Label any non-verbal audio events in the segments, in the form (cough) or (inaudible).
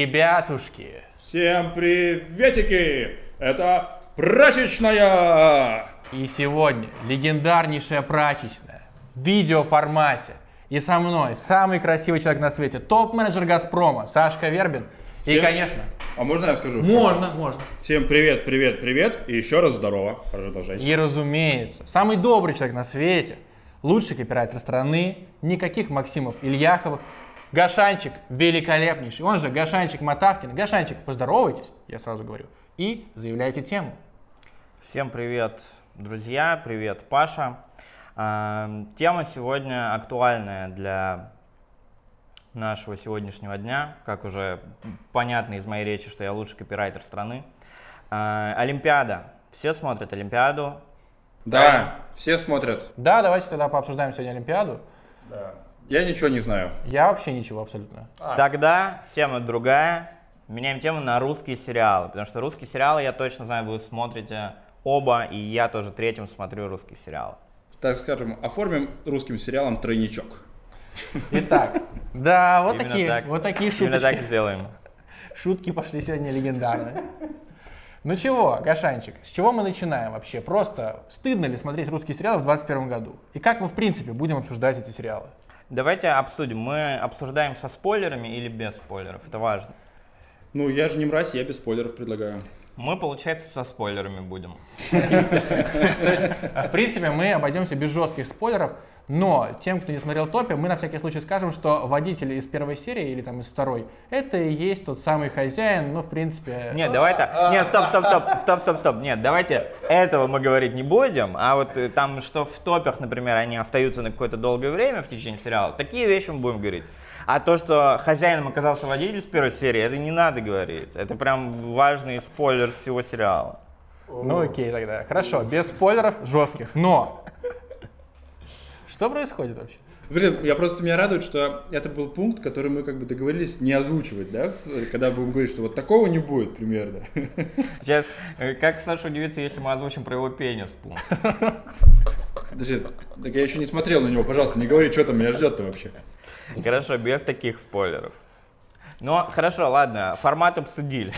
Ребятушки, Всем приветики! Это прачечная! и сегодня легендарнейшая прачечная в видеоформате. И со мной самый красивый человек на свете, топ-менеджер Газпрома, Сашка Вербин. И, Всем- конечно, А можно я скажу? можно, можно. Всем привет, привет, привет. И еще раз здорово. Продолжайте. И, разумеется, самый добрый человек на свете, лучший копирайтер страны, никаких Максимов Ильяховых, Гашанчик великолепнейший, он же Гашанчик Матавкин. Гашанчик, поздоровайтесь, я сразу говорю, и заявляйте тему. Всем привет, друзья, привет, Паша. А, Тема сегодня актуальная для нашего сегодняшнего дня, как уже понятно из моей речи, что я лучший копирайтер страны. А, Олимпиада. Все смотрят Олимпиаду. Да, все смотрят. Да, давайте тогда пообсуждаем сегодня Олимпиаду. Да. Я ничего не знаю. Я вообще ничего абсолютно. Тогда тема другая. Меняем тему на русские сериалы, потому что русские сериалы, я точно знаю, вы смотрите оба, и я тоже третьим смотрю русские сериалы. Так скажем, оформим русским сериалом тройничок. Итак, да, вот Именно такие, так. вот такие Именно так сделаем. Шутки пошли сегодня легендарные. Ну чего, Гашанчик, с чего мы начинаем вообще? Просто стыдно ли смотреть русские сериалы в 2021 году? И как мы, в принципе, будем обсуждать эти сериалы? Давайте обсудим. Мы обсуждаем со спойлерами или без спойлеров? Это важно. Ну, я же не мразь, я без спойлеров предлагаю. Мы, получается, со спойлерами будем. Естественно. То есть, в принципе, мы обойдемся без жестких спойлеров, но тем, кто не смотрел топе, мы на всякий случай скажем, что водитель из первой серии или там из второй, это и есть тот самый хозяин, ну, в принципе... Нет, давай так. Нет, стоп, стоп, стоп, стоп, стоп, стоп. Нет, давайте этого мы говорить не будем. А вот э, там, что в топях, например, они остаются на какое-то долгое время в течение сериала, такие вещи мы будем говорить. А то, что хозяином оказался водитель с первой серии, это не надо говорить. Это прям важный спойлер всего сериала. Ну окей тогда. Хорошо, без спойлеров жестких. Но что происходит вообще? Блин, я просто меня радует, что это был пункт, который мы как бы договорились не озвучивать, да? Когда будем говорить, что вот такого не будет примерно. Сейчас, э, как Саша удивится, если мы озвучим про его пенис пункт. Подожди, так я еще не смотрел на него, пожалуйста, не говори, что там меня ждет-то вообще. Хорошо, без таких спойлеров. Ну, хорошо, ладно, формат обсудили.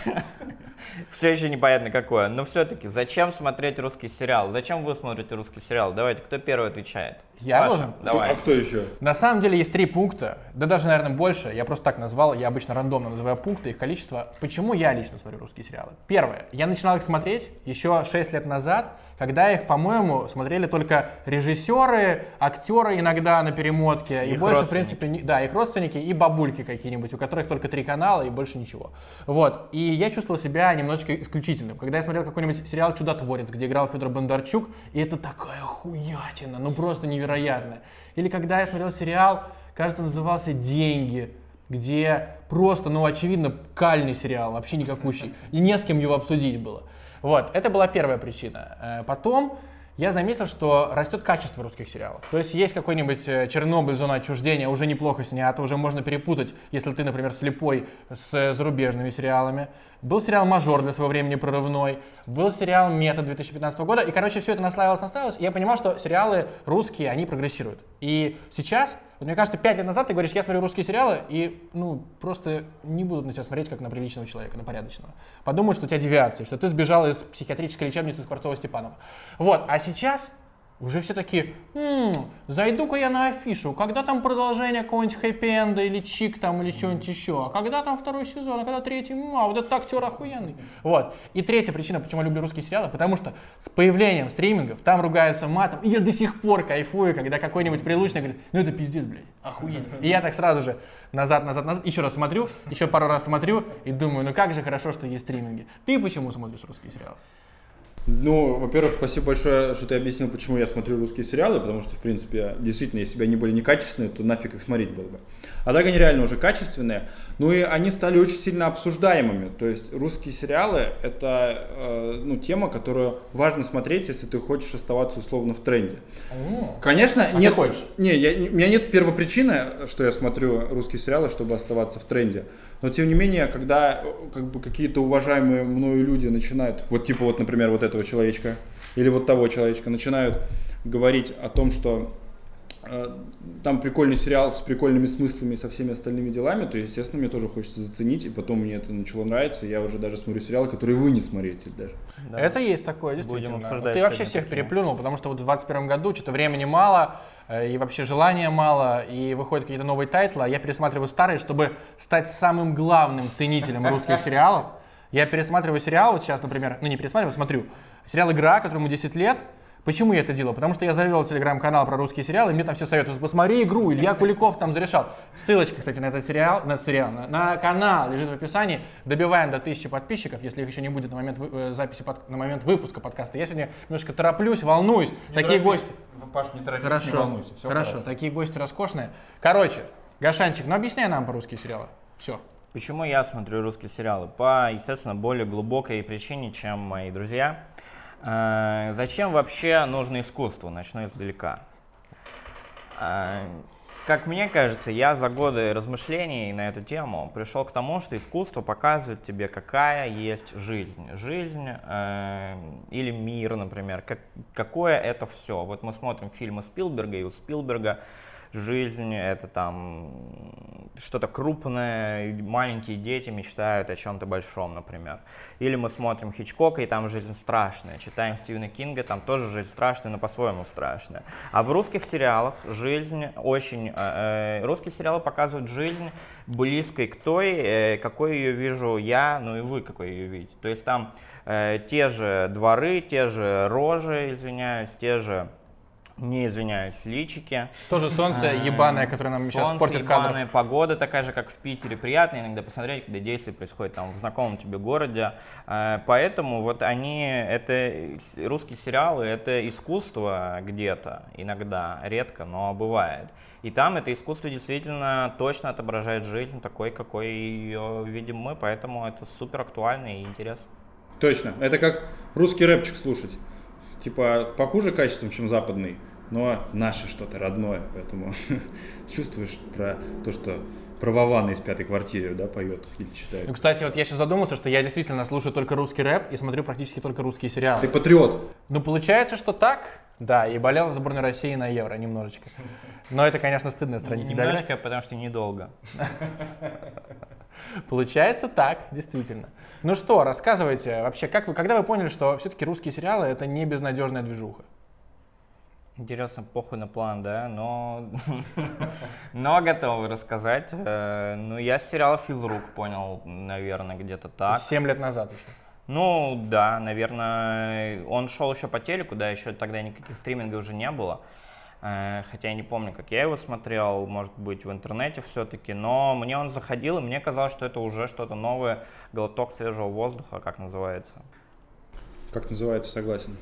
(laughs) Все еще непонятно какое. Но все-таки, зачем смотреть русский сериал? Зачем вы смотрите русский сериал? Давайте, кто первый отвечает? Я Паша, должен? Давай. А кто еще? На самом деле есть три пункта, да даже, наверное, больше. Я просто так назвал, я обычно рандомно называю пункты, их количество. Почему я лично смотрю русские сериалы? Первое. Я начинал их смотреть еще 6 лет назад, когда их, по-моему, смотрели только режиссеры, актеры иногда на перемотке. и Их больше, в принципе, не- да, их родственники и бабульки какие-нибудь, у которых только три канала и больше ничего. Вот. И я чувствовал себя немножечко исключительным. Когда я смотрел какой-нибудь сериал «Чудотворец», где играл Федор Бондарчук, и это такая хуятина, ну просто невероятная. Или когда я смотрел сериал, кажется, назывался «Деньги», где просто, ну, очевидно, кальный сериал, вообще никакущий. И не с кем его обсудить было. Вот, это была первая причина. Э, Потом я заметил, что растет качество русских сериалов. То есть есть какой-нибудь э, Чернобыль, зона отчуждения, уже неплохо снято, уже можно перепутать, если ты, например, слепой с э, зарубежными сериалами. Был сериал «Мажор» для своего времени прорывной, был сериал «Метод» 2015 года, и, короче, все это наслаивалось, наслаивалось, и я понимал, что сериалы русские, они прогрессируют. И сейчас, вот мне кажется, пять лет назад ты говоришь, я смотрю русские сериалы, и, ну, просто не будут на тебя смотреть, как на приличного человека, на порядочного. Подумают, что у тебя девиация, что ты сбежал из психиатрической лечебницы Скворцова-Степанова. Вот, а сейчас уже все такие, «М, зайду-ка я на афишу, когда там продолжение какого-нибудь хэппи-энда или чик там или чего-нибудь еще, а когда там второй сезон, а когда третий, М, а вот этот актер охуенный. Вот. И третья причина, почему я люблю русские сериалы, потому что с появлением стримингов там ругаются матом, и я до сих пор кайфую, когда какой-нибудь прилучный говорит, ну это пиздец, блядь, охуеть. И я так сразу же назад, назад, назад, еще раз смотрю, еще пару раз смотрю и думаю, ну как же хорошо, что есть стриминги. Ты почему смотришь русские сериалы? Ну, во-первых, спасибо большое, что ты объяснил, почему я смотрю русские сериалы, потому что, в принципе, действительно, если бы они были некачественные, то нафиг их смотреть было бы. А так они реально уже качественные. Ну и они стали очень сильно обсуждаемыми. То есть русские сериалы — это э, ну, тема, которую важно смотреть, если ты хочешь оставаться условно в тренде. Конечно, А ты нет. хочешь? Не, я, у меня нет первопричины, что я смотрю русские сериалы, чтобы оставаться в тренде. Но тем не менее, когда э, как бы какие-то уважаемые мною люди начинают, вот типа вот, например, вот этого человечка или вот того человечка, начинают говорить о том, что там прикольный сериал с прикольными смыслами и со всеми остальными делами, то, естественно, мне тоже хочется заценить, и потом мне это начало нравиться, и я уже даже смотрю сериалы, которые вы не смотрите даже. Да. Это есть такое, действительно. Будем обсуждать Ты вообще всех такие. переплюнул, потому что вот в 21 году что-то времени мало, э, и вообще желания мало, и выходят какие-то новые тайтлы, а я пересматриваю старые, чтобы стать самым главным ценителем русских сериалов. Я пересматриваю сериал, вот сейчас, например, ну не пересматриваю, смотрю, сериал «Игра», которому 10 лет, Почему я это делаю? Потому что я завел телеграм-канал про русские сериалы, и мне там все советуют, посмотри игру, Илья Куликов там зарешал. Ссылочка, кстати, на этот сериал, на этот сериал, на, на канал лежит в описании. Добиваем до 1000 подписчиков, если их еще не будет на момент э, записи, под- на момент выпуска подкаста. Я сегодня немножко тороплюсь, волнуюсь. Такие гости. Паш, не торопись, Хорошо, хорошо, такие гости роскошные. Короче, Гашанчик, ну объясняй нам по русские сериалы. Все. Почему я смотрю русские сериалы? По, естественно, более глубокой причине, чем мои друзья. Э, Зачем вообще нужно искусство? Начну издалека. Э, Как мне кажется, я за годы размышлений на эту тему пришел к тому, что искусство показывает тебе, какая есть жизнь. Жизнь э, или мир, например, как, какое это все. Вот мы смотрим фильмы Спилберга, и у Спилберга жизнь это там что-то крупное, маленькие дети мечтают о чем-то большом, например. Или мы смотрим Хичкока, и там жизнь страшная. Читаем Стивена Кинга, там тоже жизнь страшная, но по-своему страшная. А в русских сериалах жизнь очень... э, э, русские сериалы показывают жизнь близкой к той, э, какой ее вижу я, ну и вы какой ее видите. То есть там э, те же дворы, те же рожи, извиняюсь, те же не извиняюсь, личики. Тоже солнце ебаное, которое нам сейчас Э, Солнце, портит кадр. ебаная погода такая же, как в Питере. Приятно иногда посмотреть, когда действие происходит там в знакомом тебе городе. Э, Поэтому вот они, это русские сериалы, это искусство где-то, иногда, редко, но бывает. И там это искусство действительно точно отображает жизнь такой, какой ее видим мы, поэтому это супер актуально и интересно. Точно. Это как русский рэпчик слушать. Типа, похуже качеством, чем западный, но наше что-то родное. Поэтому (laughs) чувствуешь про то, что про Вована из пятой квартиры, да, поет или Ну, читает. кстати, вот я сейчас задумался, что я действительно слушаю только русский рэп и смотрю практически только русские сериалы. Ты патриот. Ну, получается, что так. Да, и болел за сборную России на Евро немножечко. Но это, конечно, стыдная страница. Немножко, потому что недолго. (laughs) Получается так, действительно. Ну что, рассказывайте вообще, как вы, когда вы поняли, что все-таки русские сериалы это не безнадежная движуха? Интересно, похуй на план, да, но, но готовы рассказать. Э, Ну, я с сериала «Физрук» понял, наверное, где-то так. Семь лет назад еще. Ну, да, наверное, он шел еще по телеку, да, еще тогда никаких стримингов уже не было. Э, Хотя я не помню, как я его смотрел, может быть, в интернете все-таки, но мне он заходил, и мне казалось, что это уже что-то новое, глоток свежего воздуха, как называется. Как называется, согласен.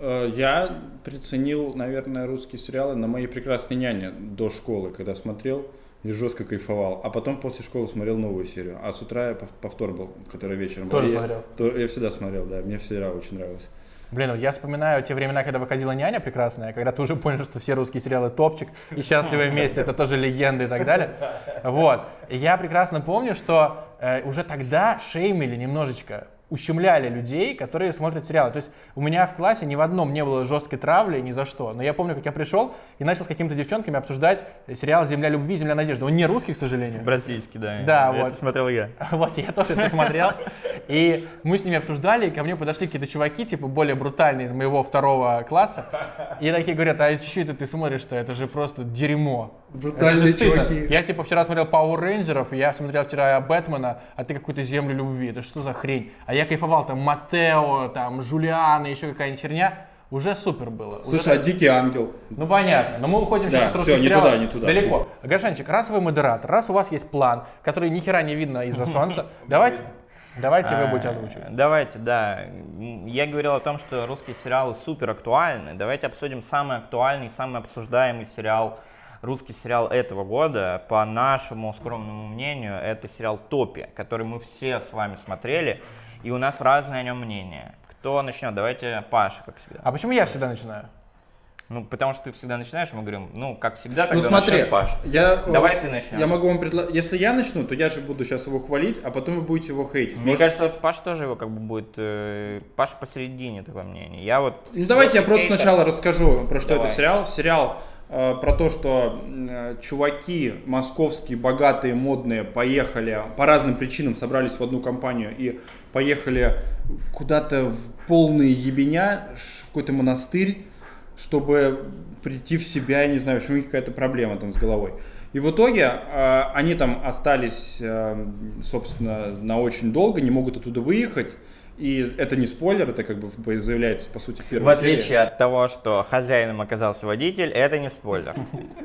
Э, Я приценил, наверное, русские сериалы на моей прекрасной няне до школы, когда смотрел и жестко кайфовал. А потом после школы смотрел новую серию. А с утра я пов- повтор был, который вечером. Тоже был. Я- смотрел? то- я всегда смотрел, да. Мне всегда очень нравилось. Блин, я вспоминаю те времена, когда выходила «Няня» прекрасная, когда ты уже понял, что все русские сериалы топчик, и «Счастливы вместе» — это тоже легенды и так далее. Вот. Я прекрасно помню, что э, уже тогда шеймили немножечко, ущемляли людей, которые смотрят сериалы. То есть у меня в классе ни в одном не было жесткой травли ни за что. Но я помню, как я пришел и начал с какими-то девчонками обсуждать сериал «Земля любви», «Земля надежды». Он не русский, к сожалению. Бразильский, да. Да, Это вот. смотрел я. (laughs) Вот, я тоже это смотрел. И мы с ними обсуждали, и ко мне подошли какие-то чуваки, типа, более брутальные из моего второго класса. И такие говорят, а что это ты смотришь-то? Это же просто дерьмо. Брутальные Это чуваки. Я, типа, вчера смотрел Power Рейнджеров, я смотрел вчера Бэтмена, а ты какую-то землю любви. Это что за хрень? А я кайфовал, там, Матео, там, Жулиана, еще какая-нибудь херня. Уже супер было. Уже Слушай, а Дикий Ангел? ну понятно, но мы уходим Да, сейчас от русских не сериалов туда, не туда. далеко. Гашанчик, раз вы модератор, раз у вас есть план, который ни хера не видно из-за солнца, (laughs) давайте, давайте вы будете озвучивать. А, Давайте, да. Я говорил о том, что русские сериалы супер актуальны. Давайте обсудим самый актуальный, самый обсуждаемый сериал, русский сериал этого года. По нашему скромному мнению, это сериал «Топи», который мы все с вами смотрели, и у нас разное о нем мнение. Кто начнет? Давайте Паша, как всегда. А почему я всегда начинаю? Ну, потому что ты всегда начинаешь, мы говорим, ну, как всегда, Ну тогда смотри, начнет Паша. я, Давай ты начнешь. Я могу вам предложить, если я начну, то я же буду сейчас его хвалить, а потом вы будете его хейтить. Мне Может- кажется, Паша тоже его как бы будет... э, Паша посередине, такое мнение. Я вот... Ну давайте я просто хейтер. сначала расскажу, про что Давай. это сериал. Сериал про то, что э, чуваки московские, богатые, модные, поехали, по разным причинам собрались в одну компанию и поехали куда-то в полные ебеня, в какой-то монастырь, чтобы прийти в себя, я не знаю, почему какая-то проблема там с головой. И в итоге э, они там остались, э, собственно, на очень долго, не могут оттуда выехать. И это не спойлер, это как бы заявляется, по сути, в В первой серии. отличие от того, что хозяином оказался водитель, это не спойлер.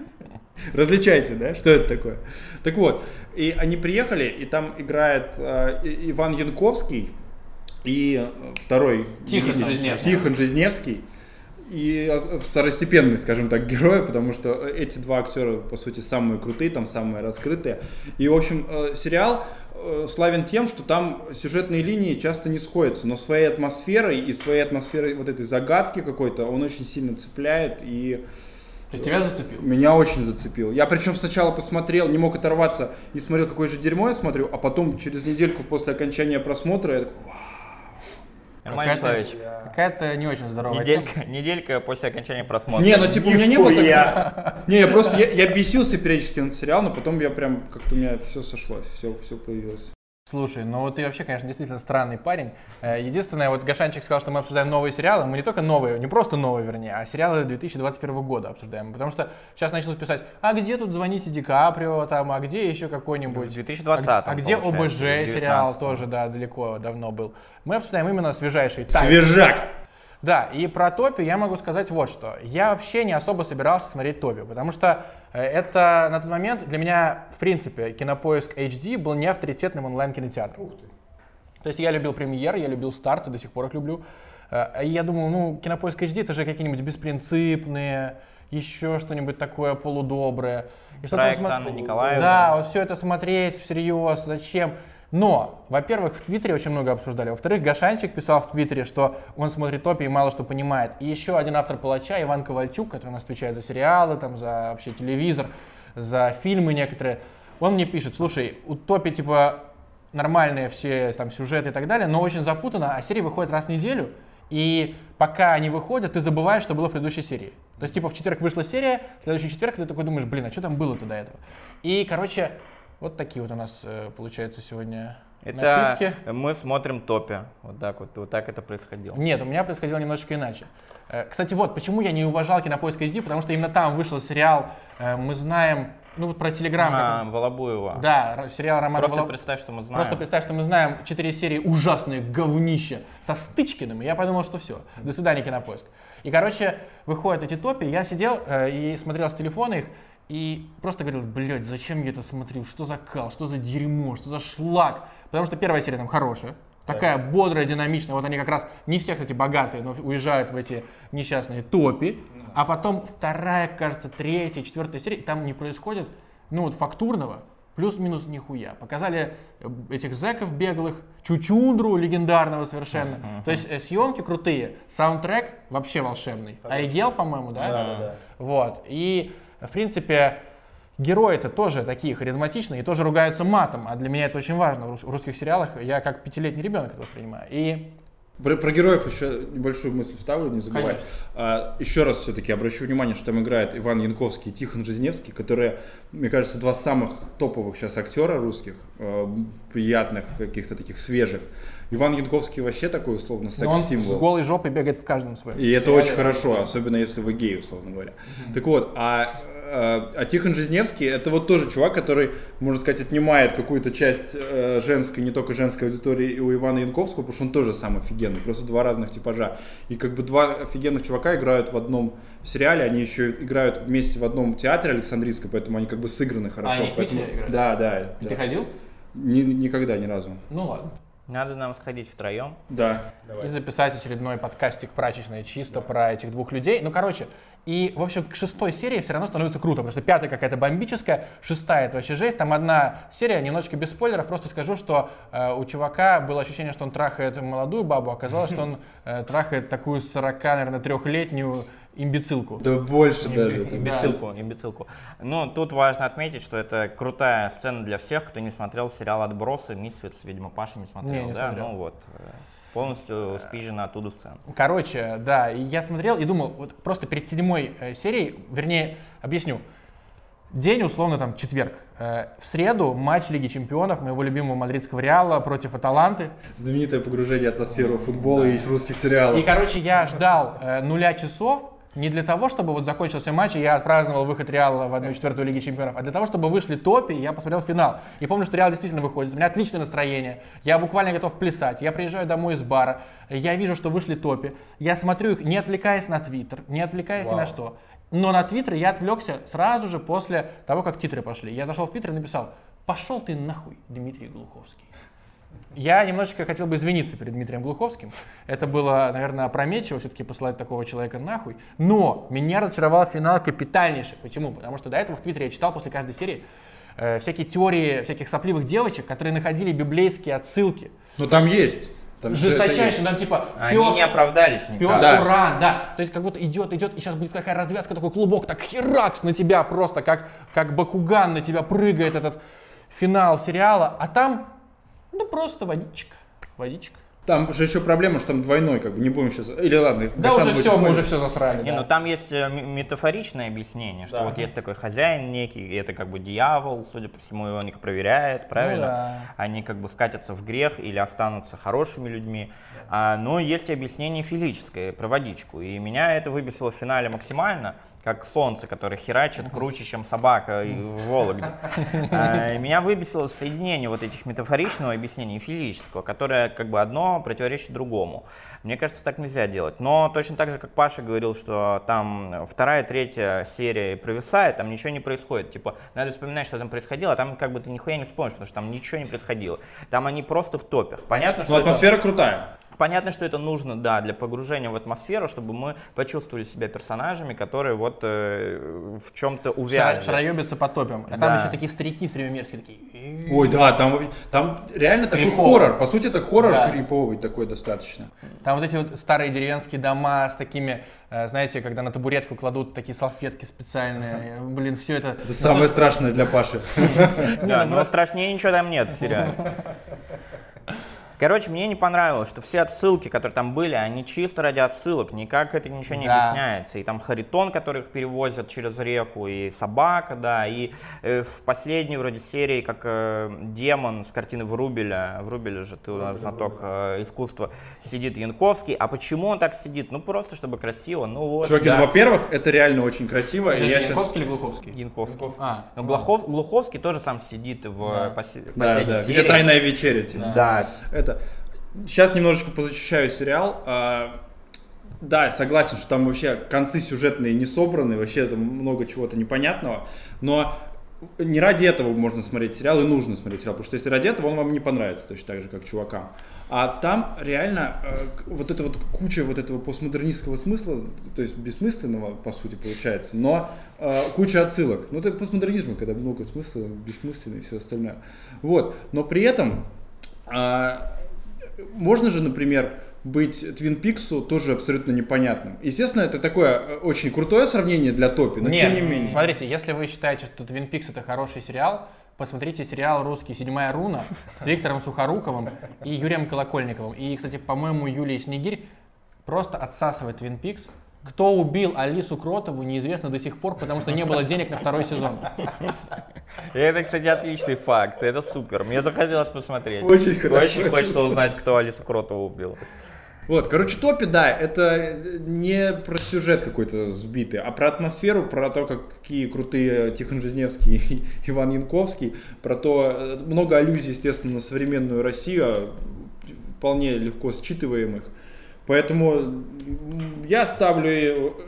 (laughs) Различайте, да, что это такое. Так вот, и они приехали, и там играет э, Иван Янковский и э, второй Тихон Жизневский. Тихон Жизневский. И э, второстепенный, скажем так, (laughs) герои, потому что эти два актера, по сути, самые крутые, там самые раскрытые. И, в общем, э, сериал э, славен тем, что там сюжетные линии часто не сходятся, но своей атмосферой и своей атмосферой вот этой загадки какой-то он очень сильно цепляет и есть тебя зацепил? меня очень зацепил. Я причем сначала посмотрел, не мог оторваться и смотрел, какое же дерьмо я смотрю, а потом через недельку после окончания просмотра я такой, «Вау». Нормальный Какая-то- человечек. Какая-то не очень здоровая Неделька, неделька после окончания просмотра. Не, ну типа у меня не было такого. Не, я просто, я, я бесился периодически на сериал, но потом я прям, как-то у меня все сошлось, все, все появилось. Слушай, ну вот ты вообще, конечно, действительно странный парень. Э, Единственное, вот Гашанчик сказал, что мы обсуждаем новые сериалы. Мы не только новые, не просто новые, вернее, а сериалы 2021 года обсуждаем. Потому что сейчас начнут писать, а где тут звоните Ди Каприо, там, а где еще какой-нибудь... В 2020 А, а где ОБЖ сериал 19-м. тоже, да, далеко, давно был. Мы обсуждаем именно свежайший тайм. Свежак! Да, и про Топи я могу сказать вот что. Я вообще не особо собирался смотреть Топи, потому что э, это на тот момент для меня, в принципе, кинопоиск HD был не авторитетным онлайн-кинотеатром. То есть я любил премьер, я любил старт, и до сих пор их люблю. Э, И я думал, ну, кинопоиск HD это же какие-нибудь беспринципные, еще что-нибудь такое полудоброе. И что Проект смо- Анны Николаевны. Да, вот все это смотреть всерьез, зачем? Но, во-первых, в Твиттере очень много обсуждали. Во-вторых, Гашанчик писал в Твиттере, что он смотрит топи и мало что понимает. И еще один автор Палача, Иван Ковальчук, который у нас отвечает за сериалы, там, за вообще телевизор, за фильмы некоторые, он мне пишет, слушай, у топи типа нормальные все там сюжеты и так далее, но очень запутано, а серии выходят раз в неделю, и пока они выходят, ты забываешь, что было в предыдущей серии. То есть, типа, в четверг вышла серия, в следующий четверг ты такой думаешь, блин, а что там было-то до этого? И, короче, вот такие вот у нас, э, получается, сегодня Это напитки. мы смотрим топе. Вот так вот, вот так это происходило. Нет, у меня происходило немножечко иначе. Э, Кстати, вот почему я не уважал кинопоиск HD, потому что именно там вышел сериал, э, мы знаем, ну вот про Телеграм. как А, он- Волобуева. Да, сериал Романа Просто Воло- представь, что мы знаем. Просто представь, что мы знаем 4 серии ужасные говнища со Стычкиным, и я подумал, что все, до свидания, кинопоиск. И, короче, выходят эти топи, я сидел э, и смотрел с телефона их, и просто говорил, блядь, зачем я это смотрю, что за кал, что за дерьмо, что за шлак. Потому что первая серия там хорошая, такая бодрая, динамичная, вот они как раз, не все, кстати, богатые, но уезжают в эти несчастные топи, а потом вторая, кажется, третья, четвертая серия, и там не происходит, ну вот фактурного, Плюс-минус нихуя. Показали э, этих зэков беглых, Чучундру легендарного совершенно. То есть э, съемки крутые, саундтрек вообще волшебный. Айгел, по-моему, да? Да, да, да. Вот. И, в принципе, герои-то тоже такие харизматичные и тоже ругаются матом. А для меня это очень важно в русских сериалах. Я как пятилетний ребенок это воспринимаю. И Про, про героев еще небольшую мысль вставлю, не забывай. Конечно. А, еще раз все-таки обращу внимание, что там играет Иван Янковский и Тихон Жизневский, которые, мне кажется, два самых топовых сейчас актера русских, э, приятных, каких-то таких свежих. Иван Янковский вообще такой, условно, но он с секс-символ. голой жопой бегает в каждом своем. И это очень хорошо, особенно если вы гей, условно говоря. Так вот, а, а, а Тихон Жизневский, это вот тоже чувак, который, можно сказать, отнимает какую-то часть э, женской, не только женской аудитории и у Ивана Янковского, потому что он тоже сам офигенный, просто два разных типажа. И как бы два офигенных чувака играют в одном сериале, они еще играют вместе в одном театре Александрийской, поэтому они как бы сыграны хорошо. они в Питере поэтому- играют? Да, да. И да. ты ходил? Ни- никогда, ни разу. Ну ладно. Надо нам сходить втроем. Да. и записать очередной подкастик прачечный чисто про этих двух людей. Ну, короче, и, в общем, к шестой серии все равно становится круто, потому что пятая какая-то бомбическая, шестая это вообще жесть. Там одна серия, немножечко без спойлеров, просто скажу, что э, у чувака было ощущение, что он трахает молодую бабу, оказалось, что он э, трахает такую 40, наверное, трехлетнюю имбецилку. Да больше даже. там. Имбецилку, имбецилку. Ну, тут важно отметить, что это крутая сцена для всех, кто не смотрел сериал «Отбросы», «Мисфитс», видимо, Паша не смотрел, Не, не да? смотрел. Ну вот. э, полностью спизжена оттуда сцена. Короче, да, и я смотрел и думал, вот просто перед седьмой э, серией, вернее, объясню, день, условно, там, четверг. Э, в среду матч Лиги Чемпионов моего любимого мадридского Реала против Аталанты. Знаменитое погружение в атмосферу футбола и из русских сериалов. И, короче, я ждал э, нуля часов, не для того, чтобы вот закончился матч, и я отпраздновал выход Реала в 1-4 Лиги Чемпионов, а для того, чтобы вышли топи, и я посмотрел финал. И помню, что Реал действительно выходит, у меня отличное настроение, я буквально готов плясать, я приезжаю домой из бара, я вижу, что вышли топи, я смотрю их, не отвлекаясь на Твиттер, не отвлекаясь ни на что. Но на Твиттер я отвлекся сразу же после того, как титры пошли. Я зашел в Твиттер и написал, пошел ты нахуй, Дмитрий Глуховский. Я немножечко хотел бы извиниться перед Дмитрием Глуховским. Это было, наверное, опрометчиво все-таки посылать такого человека нахуй. Но меня разочаровал финал капитальнейший. Почему? Потому что до этого в Твиттере я читал после каждой серии э, всякие теории всяких сопливых девочек, которые находили библейские отсылки. Ну там есть. Там есть. там типа Они пес, не оправдались никак. пес Да. уран, да. То есть как будто идет, идет, и сейчас будет такая развязка, такой клубок, так херакс на тебя просто, как, как Бакуган на тебя прыгает этот финал сериала, а там, ну просто водичка, водичка. Там же еще проблема, что там двойной, как бы не будем сейчас. Или ладно, Да уже все, мы уже все засрали. Не, да. ну там есть э, метафоричное объяснение, что Да. вот есть такой хозяин некий, и это как бы дьявол, судя по всему, он их проверяет, правильно? Ну да. Они как бы скатятся в грех или останутся хорошими людьми. А, но есть объяснение физическое про водичку, и меня это выбесило в финале максимально, как солнце, которое херачит круче, чем собака и в Вологде. А, меня выбесило соединение вот этих метафоричного объяснения и физического, которое как бы одно противоречит другому. Мне кажется, так нельзя делать. Но точно так же, как Паша говорил, что там вторая, третья серия провисает, там ничего не происходит. Типа, надо вспоминать, что там происходило, а там как бы ты нихуя не вспомнишь, потому что там ничего не происходило. Там они просто в топях. Понятно, что Но это- атмосфера крутая. Понятно, что это нужно, да, для погружения в атмосферу, чтобы мы почувствовали себя персонажами, которые вот э, в чем-то увязли. Шароебятся по топям. А там Да. еще такие старики все время мерзкие такие. Ой, да, там, там реально такой Крипово. хоррор. По сути, это хоррор Да. криповый такой достаточно. Там вот эти вот старые деревенские дома с такими, э, знаете, когда на табуретку кладут такие салфетки специальные. (laughs) Блин, все это... Это самое страшное для Паши. (laughs) Да, ну но страшнее ничего там нет в сериале. (laughs) Короче, мне не понравилось, что все отсылки, которые там были, они чисто ради отсылок, никак это ничего не Да. объясняется. И там Харитон, который их перевозят через реку, и собака, да, и э, в последней вроде серии, как э, демон с картины Врубеля, Врубеля же, ты у нас знаток э, искусства, сидит Янковский. А почему он так сидит? Ну просто, чтобы красиво, ну вот, Чуваки, да. ну, во-первых, это реально очень красиво. Подожди, я Янковский или Глуховский? Янковский. А, Но Глухов- Глуховский тоже сам сидит в, Да. посе- в Да, последней да, где серии. тайная вечеря. типа. Да, Это. Сейчас немножечко позащищаю сериал. А, Да, согласен, что там вообще концы сюжетные не собраны, вообще там много чего-то непонятного. Но не ради этого можно смотреть сериал, и нужно смотреть сериал, потому что если ради этого, он вам не понравится, точно так же, как чувакам. А там реально э, вот эта вот куча вот этого постмодернистского смысла, то есть бессмысленного, по сути, получается, но э, куча отсылок. Ну, это постмодернизм, когда много смысла, бессмысленно и все остальное. Вот. Но при этом а, можно же, например, быть Твин Пиксу тоже абсолютно непонятным. Естественно, это такое э, очень крутое сравнение для Топи, но Нет, тем не менее. смотрите, если вы считаете, что Twin Peaks это хороший сериал, посмотрите сериал русский «Седьмая руна» с Виктором Сухоруковым и Юрием Колокольниковым. И, кстати, по-моему, Юлия Снегирь просто отсасывает Twin Peaks. Кто убил Алису Кротову, неизвестно до сих пор, потому что не было денег на второй сезон. Это, кстати, отличный факт, это супер. Мне захотелось посмотреть. Очень хорошо. Очень хочется узнать, кто Алису Кротову убил. Вот, короче, Топи, да, это не про сюжет какой-то сбитый, а про атмосферу, про то, какие крутые Тихон Жизневский и (laughs) Иван Янковский, про то, э, много аллюзий, естественно, на современную Россию, а, вполне легко считываемых. Поэтому я ставлю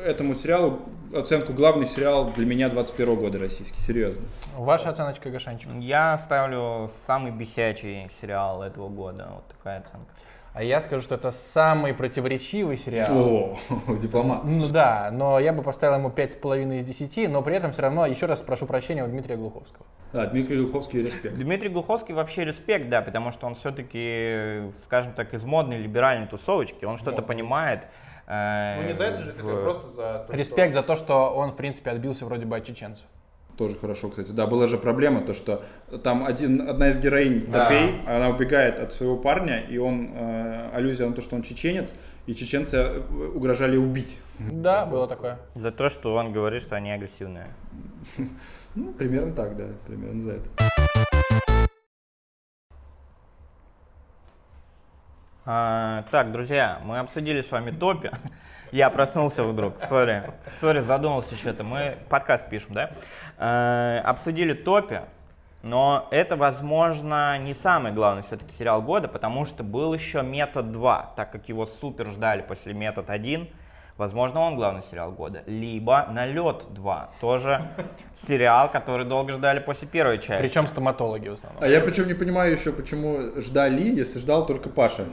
этому сериалу оценку главный сериал для меня 21 года российский, серьезно. Ваша оценочка, Гашанчик? Я ставлю самый бесячий сериал этого года. Вот такая оценка. А я скажу, что это самый противоречивый сериал. О, (laughs) дипломат. Ну да, но я бы поставил ему 5,5 из 10, но при этом все равно еще раз прошу прощения у Дмитрия Глуховского. Да, Дмитрий Луховский, респект. Дмитрий Глуховский вообще респект, да, потому что он все-таки, скажем так, из модной либеральной тусовочки, он что-то понимает. э, в- Респект за то, что он, в принципе, отбился вроде бы от чеченцев. Тоже хорошо, кстати. Да, была же проблема, то что там один, одна из героинь Да. Топей, она убегает от своего парня, и он, э, аллюзия на то, что он чеченец, и чеченцы э, угрожали убить. Да, было такое. За то, что он говорит, что они агрессивные. (laughs) Ну, примерно так, да, примерно за это. А, так, друзья, мы обсудили с вами топи. (laughs) Я проснулся вдруг, сори. Сори, задумался что-то. Мы подкаст пишем, да? Э, обсудили топи, но это, возможно, не самый главный все-таки сериал года, потому что был еще Метод 2, так как его супер ждали после Метод 1. Возможно, он главный сериал года. Либо Налет 2, тоже сериал, который долго ждали после первой части. Причем стоматологи в основном. А я причем не понимаю еще, почему ждали, если ждал только Паша.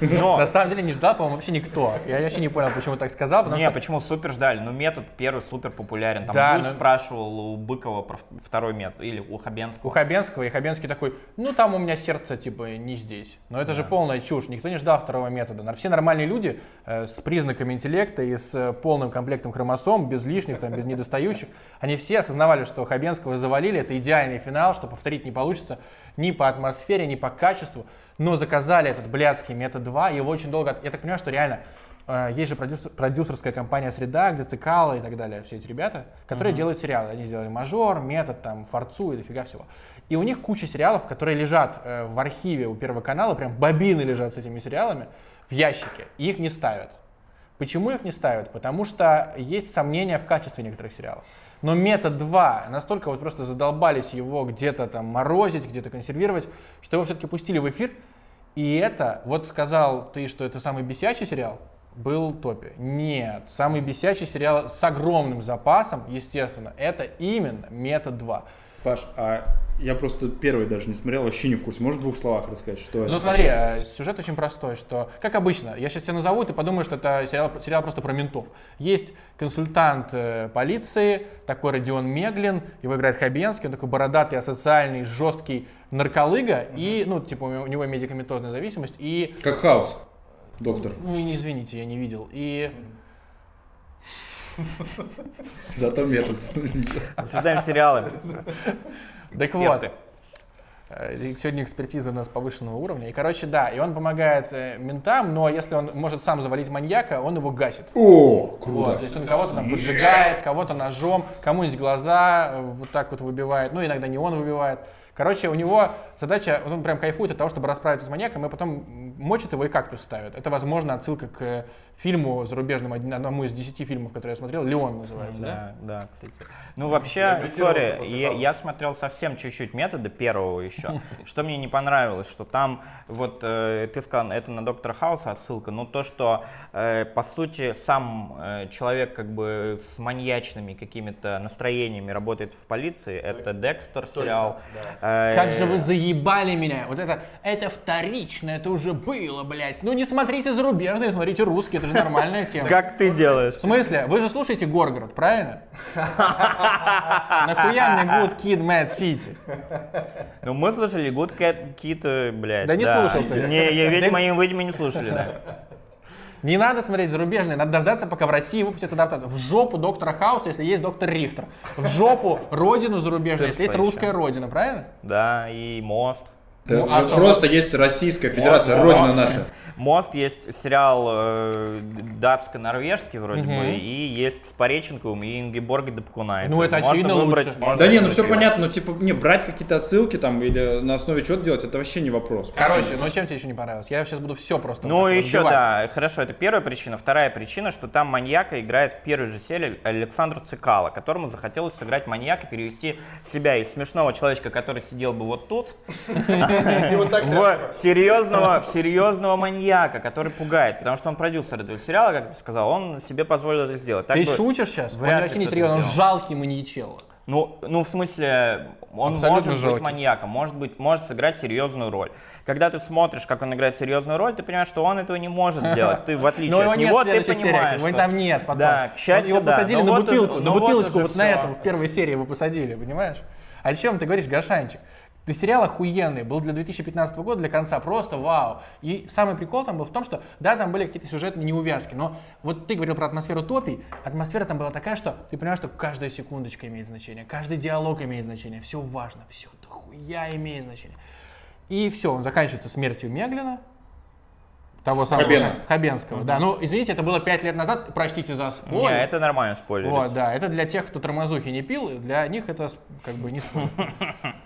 Но На самом деле не ждал, по-моему, вообще никто. Я вообще не понял, почему так сказал, потому не, что почему супер ждали? Ну, метод первый супер популярен. Там Да, Гуд ну- спрашивал у Быкова про второй метод, или у у Хабенского. Хабенского, и Хабенский такой, ну там у меня сердце типа не здесь. Но это же полная чушь, никто не ждал второго метода. Все нормальные люди э, с признаками интеллекта и с э, полным комплектом хромосом, без лишних, там, без недостающих, они все осознавали, что Хабенского завалили, это идеальный финал, что повторить не получится ни по атмосфере, ни по качеству, но заказали этот блядский метод 2, его очень долго, я так понимаю, что реально э, есть же продюсер- продюсерская компания «Среда», где Цикало и так далее, все эти ребята, которые делают сериалы. Они сделали «Мажор», «Метод», там, «Форцу» и дофига всего. И у них куча сериалов, которые лежат э, в архиве у Первого канала, прям бобины лежат с этими сериалами в ящике, и их не ставят. Почему их не ставят? Потому что есть сомнения в качестве некоторых сериалов. Но метод 2 настолько вот просто задолбались его где-то там морозить, где-то консервировать, что его все-таки пустили в эфир. И это, вот сказал ты, что это самый бесячий сериал, был топе. Нет, самый бесячий сериал с огромным запасом, естественно, это именно метод 2. Паш, а я просто первый даже не смотрел, вообще не в курсе. Можешь в двух словах рассказать, что это? Ну смотри, э, сюжет очень простой, что, как обычно, я сейчас тебя назову, и ты подумаешь, что это сериал, сериал просто про ментов. Есть консультант э, полиции, такой Родион Меглин, его играет Хабенский, он такой бородатый, асоциальный, жесткий нарколыга, и, ну, типа, у него медикаментозная зависимость, и, Как хаос, доктор. ну, и извините, я не видел, и... Зато метод. Обсуждаем сериалы. (laughs) Так вот. Э, Сегодня экспертиза у нас повышенного уровня. И, короче, да, и он помогает э, ментам, но если он может сам завалить маньяка, он его гасит. О, Вот, круто. то есть он кого-то там поджигает, кого-то ножом, кому-нибудь глаза э, вот так вот выбивает, ну иногда не он выбивает. Короче, у него задача, вот он прям кайфует от того, чтобы расправиться с маньяком, и потом мочит его и кактус ставит. Это, возможно, отсылка к фильму зарубежному, одному из десяти фильмов, которые я смотрел, «Леон» называется, да? Да, да, кстати. Ну, вообще, история, я, я смотрел совсем чуть-чуть метода первого еще. (laughs) Что мне не понравилось, что там, вот э, ты сказал, это на Доктора Хауса отсылка, но то, что, э, по сути, сам э, человек как бы с маньячными какими-то настроениями работает в полиции, это Декстер сериал. Как же вы заебали меня! Вот это, это вторично, это уже было, блядь. Ну не смотрите зарубежные, смотрите русские, это же нормальная тема. Как ты делаешь? В смысле? Вы же слушаете Горгород, правильно? (laughs) Нахуя мне Good Kid Mad City? Ну, мы слушали Good Kid, блядь. Да не слушал. Не, я, моим, видимо, не слушали, да. Не надо смотреть зарубежные, надо дождаться, пока в России выпустят адаптацию. В жопу доктора Хауса, если есть доктор Рихтер. В жопу родину зарубежную, если есть русская родина, правильно? Да, и Мост. Ну, а просто есть Российская Федерация, Родина наша. Мост есть сериал э, датско-норвежский вроде бы, и есть с Пореченковым и Ингеборгой Депкунай. Ну, это очевидно лучше. Да не, ну все понятно, ну типа, не, брать какие-то отсылки там или на основе чего-то делать, это вообще не вопрос. Короче, ну чем тебе еще не понравилось? Я сейчас буду все просто Ну вот еще, разбивать. да, хорошо, это первая причина. Вторая причина, что там маньяка играет в первой же серии Александр Цикало, которому захотелось сыграть маньяка, перевести себя из смешного человечка, который сидел бы вот тут, (laughs) в серьезного, в серьезного маньяка, который пугает, потому что он продюсер этого сериала, как ты сказал, он себе позволил это сделать. Так Ты бы- шутишь сейчас? Он вряд ли вообще не серьезно, он жалкий маньячелло. Ну, ну, в смысле, он Абсолютно может жалкий. быть маньяком, может быть, может сыграть серьезную роль. Когда ты смотришь, как он играет серьезную роль, ты понимаешь, что он этого не может (laughs) сделать. Ты в отличие Но от него, ты понимаешь, его там нет потом. Да, к счастью, его посадили Ну на бутылку, на ну вот бутылочку вот на этом, в первой серии его посадили, понимаешь? О чем ты говоришь, Ты сериал охуенный, был для 2015 года, для конца, просто вау. И самый прикол там был в том, что, да, там были какие-то сюжетные неувязки, но вот ты говорил про атмосферу топий, атмосфера там была такая, что ты понимаешь, что каждая секундочка имеет значение, каждый диалог имеет значение, все важно, все дохуя имеет значение. И все, он заканчивается смертью Меглина, того самого Хабена. Хабенского, да. Ну, извините, это было пять лет назад, простите за спойлер. Не, это нормально спойлерить. Вот, да, это для тех, кто тормозухи не пил, для них это как бы не спойлер. (laughs)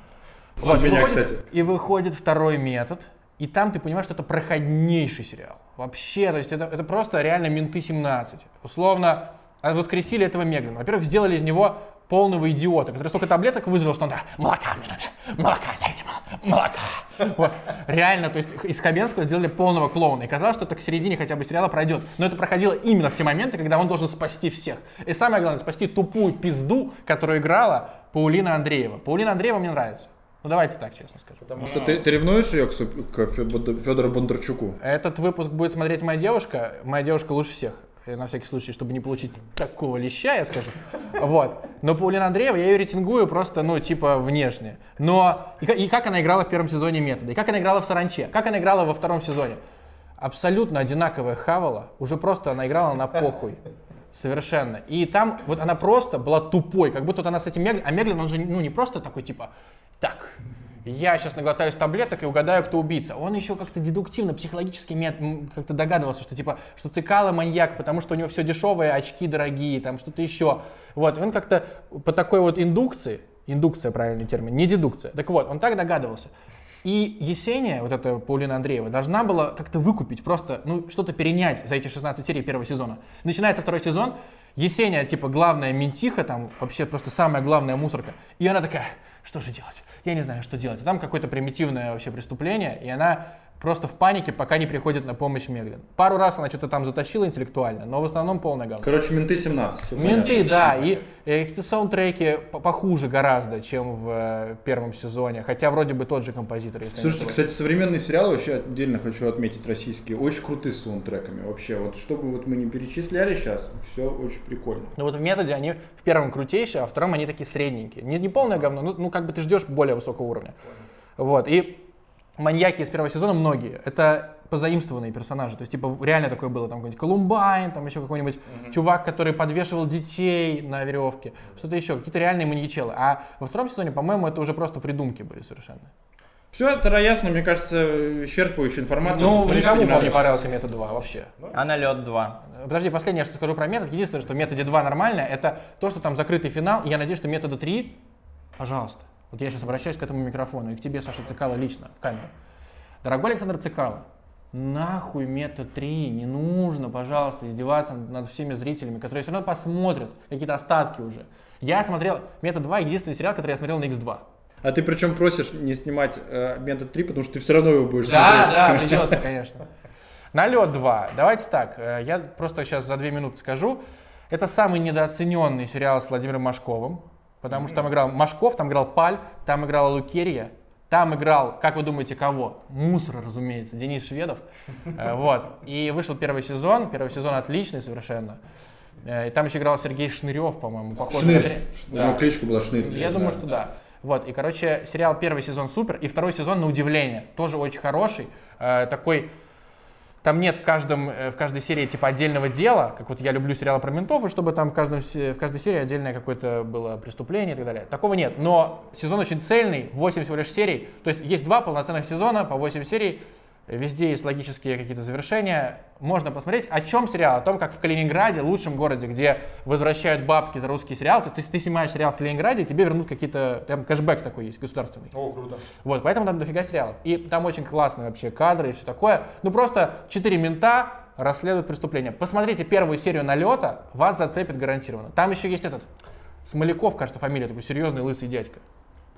Вот, меня, выходит- кстати. И выходит второй метод, и там ты понимаешь, что это проходнейший сериал. Вообще, то есть это, это просто реально менты 17. Условно, а, воскресили этого Меглина. Во-первых, сделали из него полного идиота, который столько таблеток выжрал, что он да, молока мне надо, молока, дайте мол- молока. Вот. Реально, то есть из Хабенского сделали полного клоуна. И казалось, что это к середине хотя бы сериала пройдет. Но это проходило именно в те моменты, когда он должен спасти всех. И самое главное, спасти тупую пизду, которую играла Паулина Андреева. Паулина Андреева мне нравится. Ну давайте так, честно скажу. Потому что ты, ты ревнуешь ее к, к Фе- Федору Бондарчуку? Этот выпуск будет смотреть моя девушка. Моя девушка лучше всех. На всякий случай, чтобы не получить такого леща, я скажу. (laughs) Вот. Но Паулина Андреева, я ее рейтингую просто, ну, типа, внешне. Но и, и как она играла в первом сезоне метода, и как она играла в Саранче, как она играла во втором сезоне. Абсолютно одинаковая хавала, уже просто она играла на похуй. Совершенно. И там вот она просто была тупой, как будто вот она с этим Меглин, а Меглин, он же ну, не просто такой типа, так, я сейчас наглотаюсь таблеток и угадаю, кто убийца. Он еще как-то дедуктивно, психологически как-то догадывался, что типа, что Цикало маньяк, потому что у него все дешевое, очки дорогие, там что-то еще. Вот, и он как-то по такой вот индукции, индукция правильный термин, не дедукция. Так вот, он так догадывался. И Есения, вот эта Паулина Андреева, должна была как-то выкупить, просто, ну, что-то перенять за эти 16 серий первого сезона. Начинается второй сезон, Есения, типа, главная ментиха, там, вообще просто самая главная мусорка. И она такая, что же делать? Я не знаю, что делать. И там какое-то примитивное вообще преступление, и она просто в панике, пока не приходит на помощь Меглин. Пару раз она что-то там затащила интеллектуально, но в основном полное говно. Короче, менты 17. всё Менты, понятно. да, и э, какие-то саундтреки по- похуже гораздо, чем в э, первом сезоне, хотя вроде бы тот же композитор, если Слушайте, кстати, современные сериалы вообще отдельно хочу отметить российские, очень крутые с саундтреками вообще. Вот чтобы вот мы не перечисляли сейчас, все очень прикольно. Ну вот в методе они в первом крутейшие, а во втором они такие средненькие. Не, не полное говно, ну, ну как бы ты ждешь более высокого уровня. Вот, и маньяки из первого сезона многие, это позаимствованные персонажи. То есть, типа, реально такое было, там какой-нибудь Колумбайн, там еще какой-нибудь чувак, который подвешивал детей на веревке, что-то еще, какие-то реальные маньячелы. А во втором сезоне, по-моему, это уже просто придумки были совершенно. Все это ясно, мне кажется, исчерпывающая информация. Ну, никому, не не понравился метод 2 вообще. А на лед 2. Подожди, последнее, что скажу про метод. Единственное, что в методе 2 нормально, это то, что там закрытый финал. Я надеюсь, что метода 3, пожалуйста, вот я сейчас обращаюсь к этому микрофону и к тебе, Саша Цикало, лично, в камеру. Дорогой Александр Цикало, нахуй метод 3, не нужно, пожалуйста, издеваться над всеми зрителями, которые все равно посмотрят какие-то остатки уже. Я смотрел, метод 2 единственный сериал, который я смотрел на X2. А ты причем просишь не снимать э, метод 3, потому что ты все равно его будешь Да, смотреть. да, придется, конечно. Налет 2. Давайте так, э, я просто сейчас за две минуты скажу. Это самый недооцененный сериал с Владимиром Машковым, потому что там играл Машков, там играл Паль, там играла Лукерья, там играл, как вы думаете, кого? Мусор, разумеется, Денис Шведов. Э, Вот. И вышел первый сезон, первый сезон отличный совершенно. Э, И там еще играл Сергей Шнырев, по-моему, похож. Шнырь. У него кличка была Шнырь. Я думаю, что да. Вот, и, короче, сериал первый сезон супер, и второй сезон, на удивление, тоже очень хороший. Э, такой, там нет в, каждом, э, в каждой серии типа отдельного дела, как вот я люблю сериалы про ментов, и чтобы там в, каждом, в каждой серии отдельное какое-то было преступление и так далее. Такого нет, но сезон очень цельный, 8 всего лишь серий, то есть есть два полноценных сезона по 8 серий, Везде есть логические какие-то завершения. Можно посмотреть. О чем сериал? О том, как в Калининграде, лучшем городе, где возвращают бабки за русский сериал. То есть ты снимаешь сериал в Калининграде, тебе вернут какие-то... Там кэшбэк такой есть, государственный. О, круто. Вот, поэтому там дофига сериалов. И там очень классные вообще кадры и все такое. Ну просто четыре мента расследуют преступление. Посмотрите первую серию налета, вас зацепит гарантированно. Там еще есть этот Смоляков, кажется, фамилия, такой серьезный лысый дядька.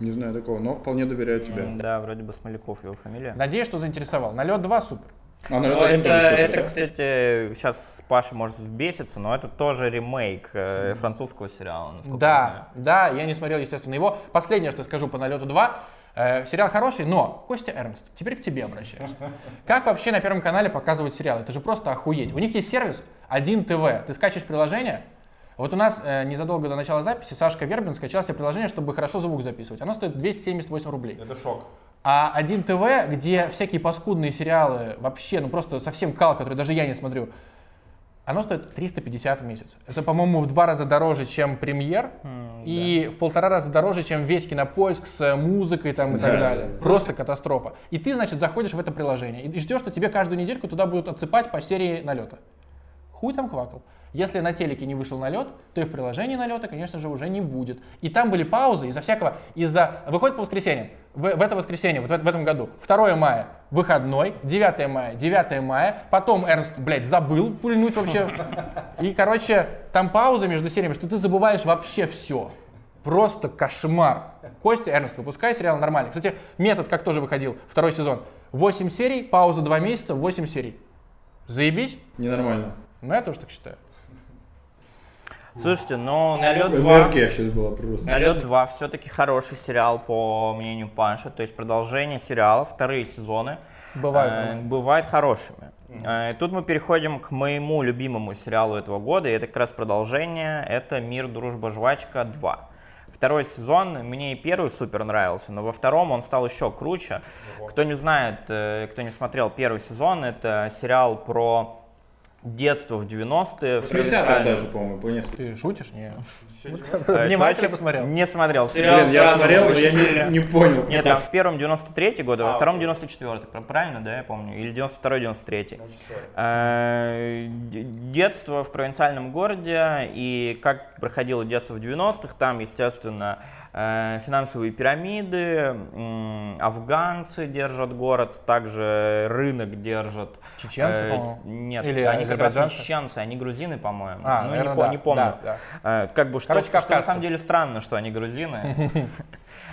Не знаю такого, но вполне доверяю тебе. Да, вроде бы Смоляков его фамилия. Надеюсь, что заинтересовал. Налет 2 супер. А, Ну, это, тоже супер, это, да? кстати, сейчас Паша может взбеситься, но это тоже ремейк э, французского сериала. насколько я Да, да, я не смотрел, естественно, его. Последнее, что скажу по налету 2. Э, сериал хороший, но, Костя Эрнст, теперь к тебе обращаюсь. Как вообще на Первом канале показывают сериалы? Это же просто охуеть. У них есть сервис 1 ТВ. Ты скачиваешь приложение, Вот у нас э, незадолго до начала записи Сашка Вербин скачал себе приложение, чтобы хорошо звук записывать. Оно стоит 278 рублей. Это шок. А один ТВ, где всякие паскудные сериалы, вообще, ну просто совсем кал, который даже я не смотрю, оно стоит 350 в месяц. Это, по-моему, в два раза дороже, чем премьер, и в полтора раза дороже, чем весь кинопоиск с музыкой там, и так Да. далее. Просто катастрофа. И ты, значит, заходишь в это приложение и ждешь, что тебе каждую недельку туда будут отсыпать по серии налета. Хуй там квакал. Если на телеке не вышел налет, то и в приложении налета, конечно же, уже не будет. И там были паузы из-за всякого, из-за... Выходит по воскресеньям. В, в это воскресенье, вот в, в этом году. 2 мая выходной, 9 мая, 9 мая. Потом Эрнст, блядь, забыл пульнуть вообще. И, короче, там пауза между сериями, что ты забываешь вообще все. Просто кошмар. Костя, Эрнст, выпускай сериал нормальный. Кстати, метод как тоже выходил, второй сезон. 8 серий, пауза 2 месяца, 8 серий. Заебись? Ненормально. Ну, я тоже так считаю. Слушайте, ну «Налет 2», Энергия сейчас была просто. «Налет 2» все-таки хороший сериал, по мнению Панша. То есть продолжение сериала, вторые сезоны. Бывают э, бывают хорошими. Э, Тут мы переходим к моему любимому сериалу этого года, и это как раз продолжение, это «Мир, дружба, жвачка 2». Второй сезон, мне и первый супер нравился, но во втором он стал еще круче. Кто не знает, э, кто не смотрел первый сезон, это сериал про детство в 90-е. в 80 провинциальном- даже, по-моему, по несколько. Ты шутишь? Не. Э, Внимательно посмотрел. Не смотрел. Сериал Блин, я смотрел, но я не, не понял. Нет, там в первом 93 год, а во А, втором окей. 94 правильно, да, я помню? Или 92-93. Э, д- Детство в провинциальном городе и как проходило детство в 90-х, там, естественно, э, финансовые пирамиды, афганцы держат город, также рынок держат. Чеченцы, Э, по-моему? Нет, Или они как раз не чеченцы, они грузины, по-моему. А, ну, наверное, не, да, не помню. да, да. Э, Как бы что, Короче, что на самом деле странно, что они грузины. (laughs)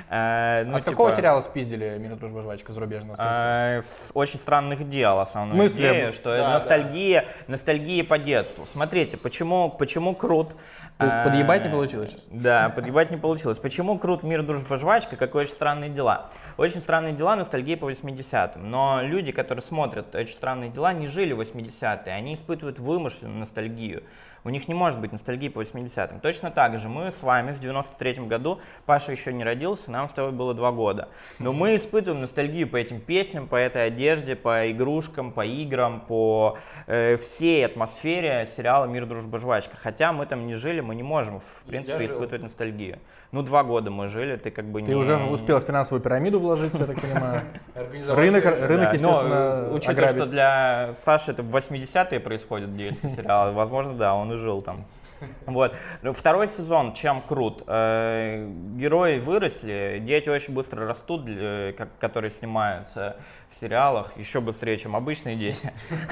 Э, ну, а с какого типа, сериала спиздили «Мир, дружба, жвачка» зарубежного? э, с очень странных дел, основная Мысли идея, что да, это да. ностальгия, ностальгия по детству. Смотрите, почему, почему крут. То есть подъебать не получилось сейчас? Да, подъебать не получилось. Почему крут мир, дружба, жвачка, как очень странные дела? Очень странные дела, ностальгия по 80-м. Но люди, которые смотрят очень странные дела, не жили в 80-е. Они испытывают вымышленную ностальгию. У них не может быть ностальгии по 80-м. Точно так же мы с вами в 93-м году, Паша еще не родился, нам с тобой было два года. Но мы испытываем ностальгию по этим песням, по этой одежде, по игрушкам, по играм, по э, всей атмосфере сериала «Мир, дружба, жвачка». Хотя мы там не жили, мы не можем, в принципе, испытывать ностальгию. Ну, два года мы жили, ты как бы не... Ты уже успел в финансовую пирамиду вложиться, я так понимаю. Рынок, рынок, естественно, но, учитывая, что для Саши это в 80-е происходит действие сериала, возможно, да, он и жил там. Вот. Второй сезон, чем крут. Э, Герои выросли, дети очень быстро растут, э, которые снимаются в сериалах, еще быстрее, чем обычные дети.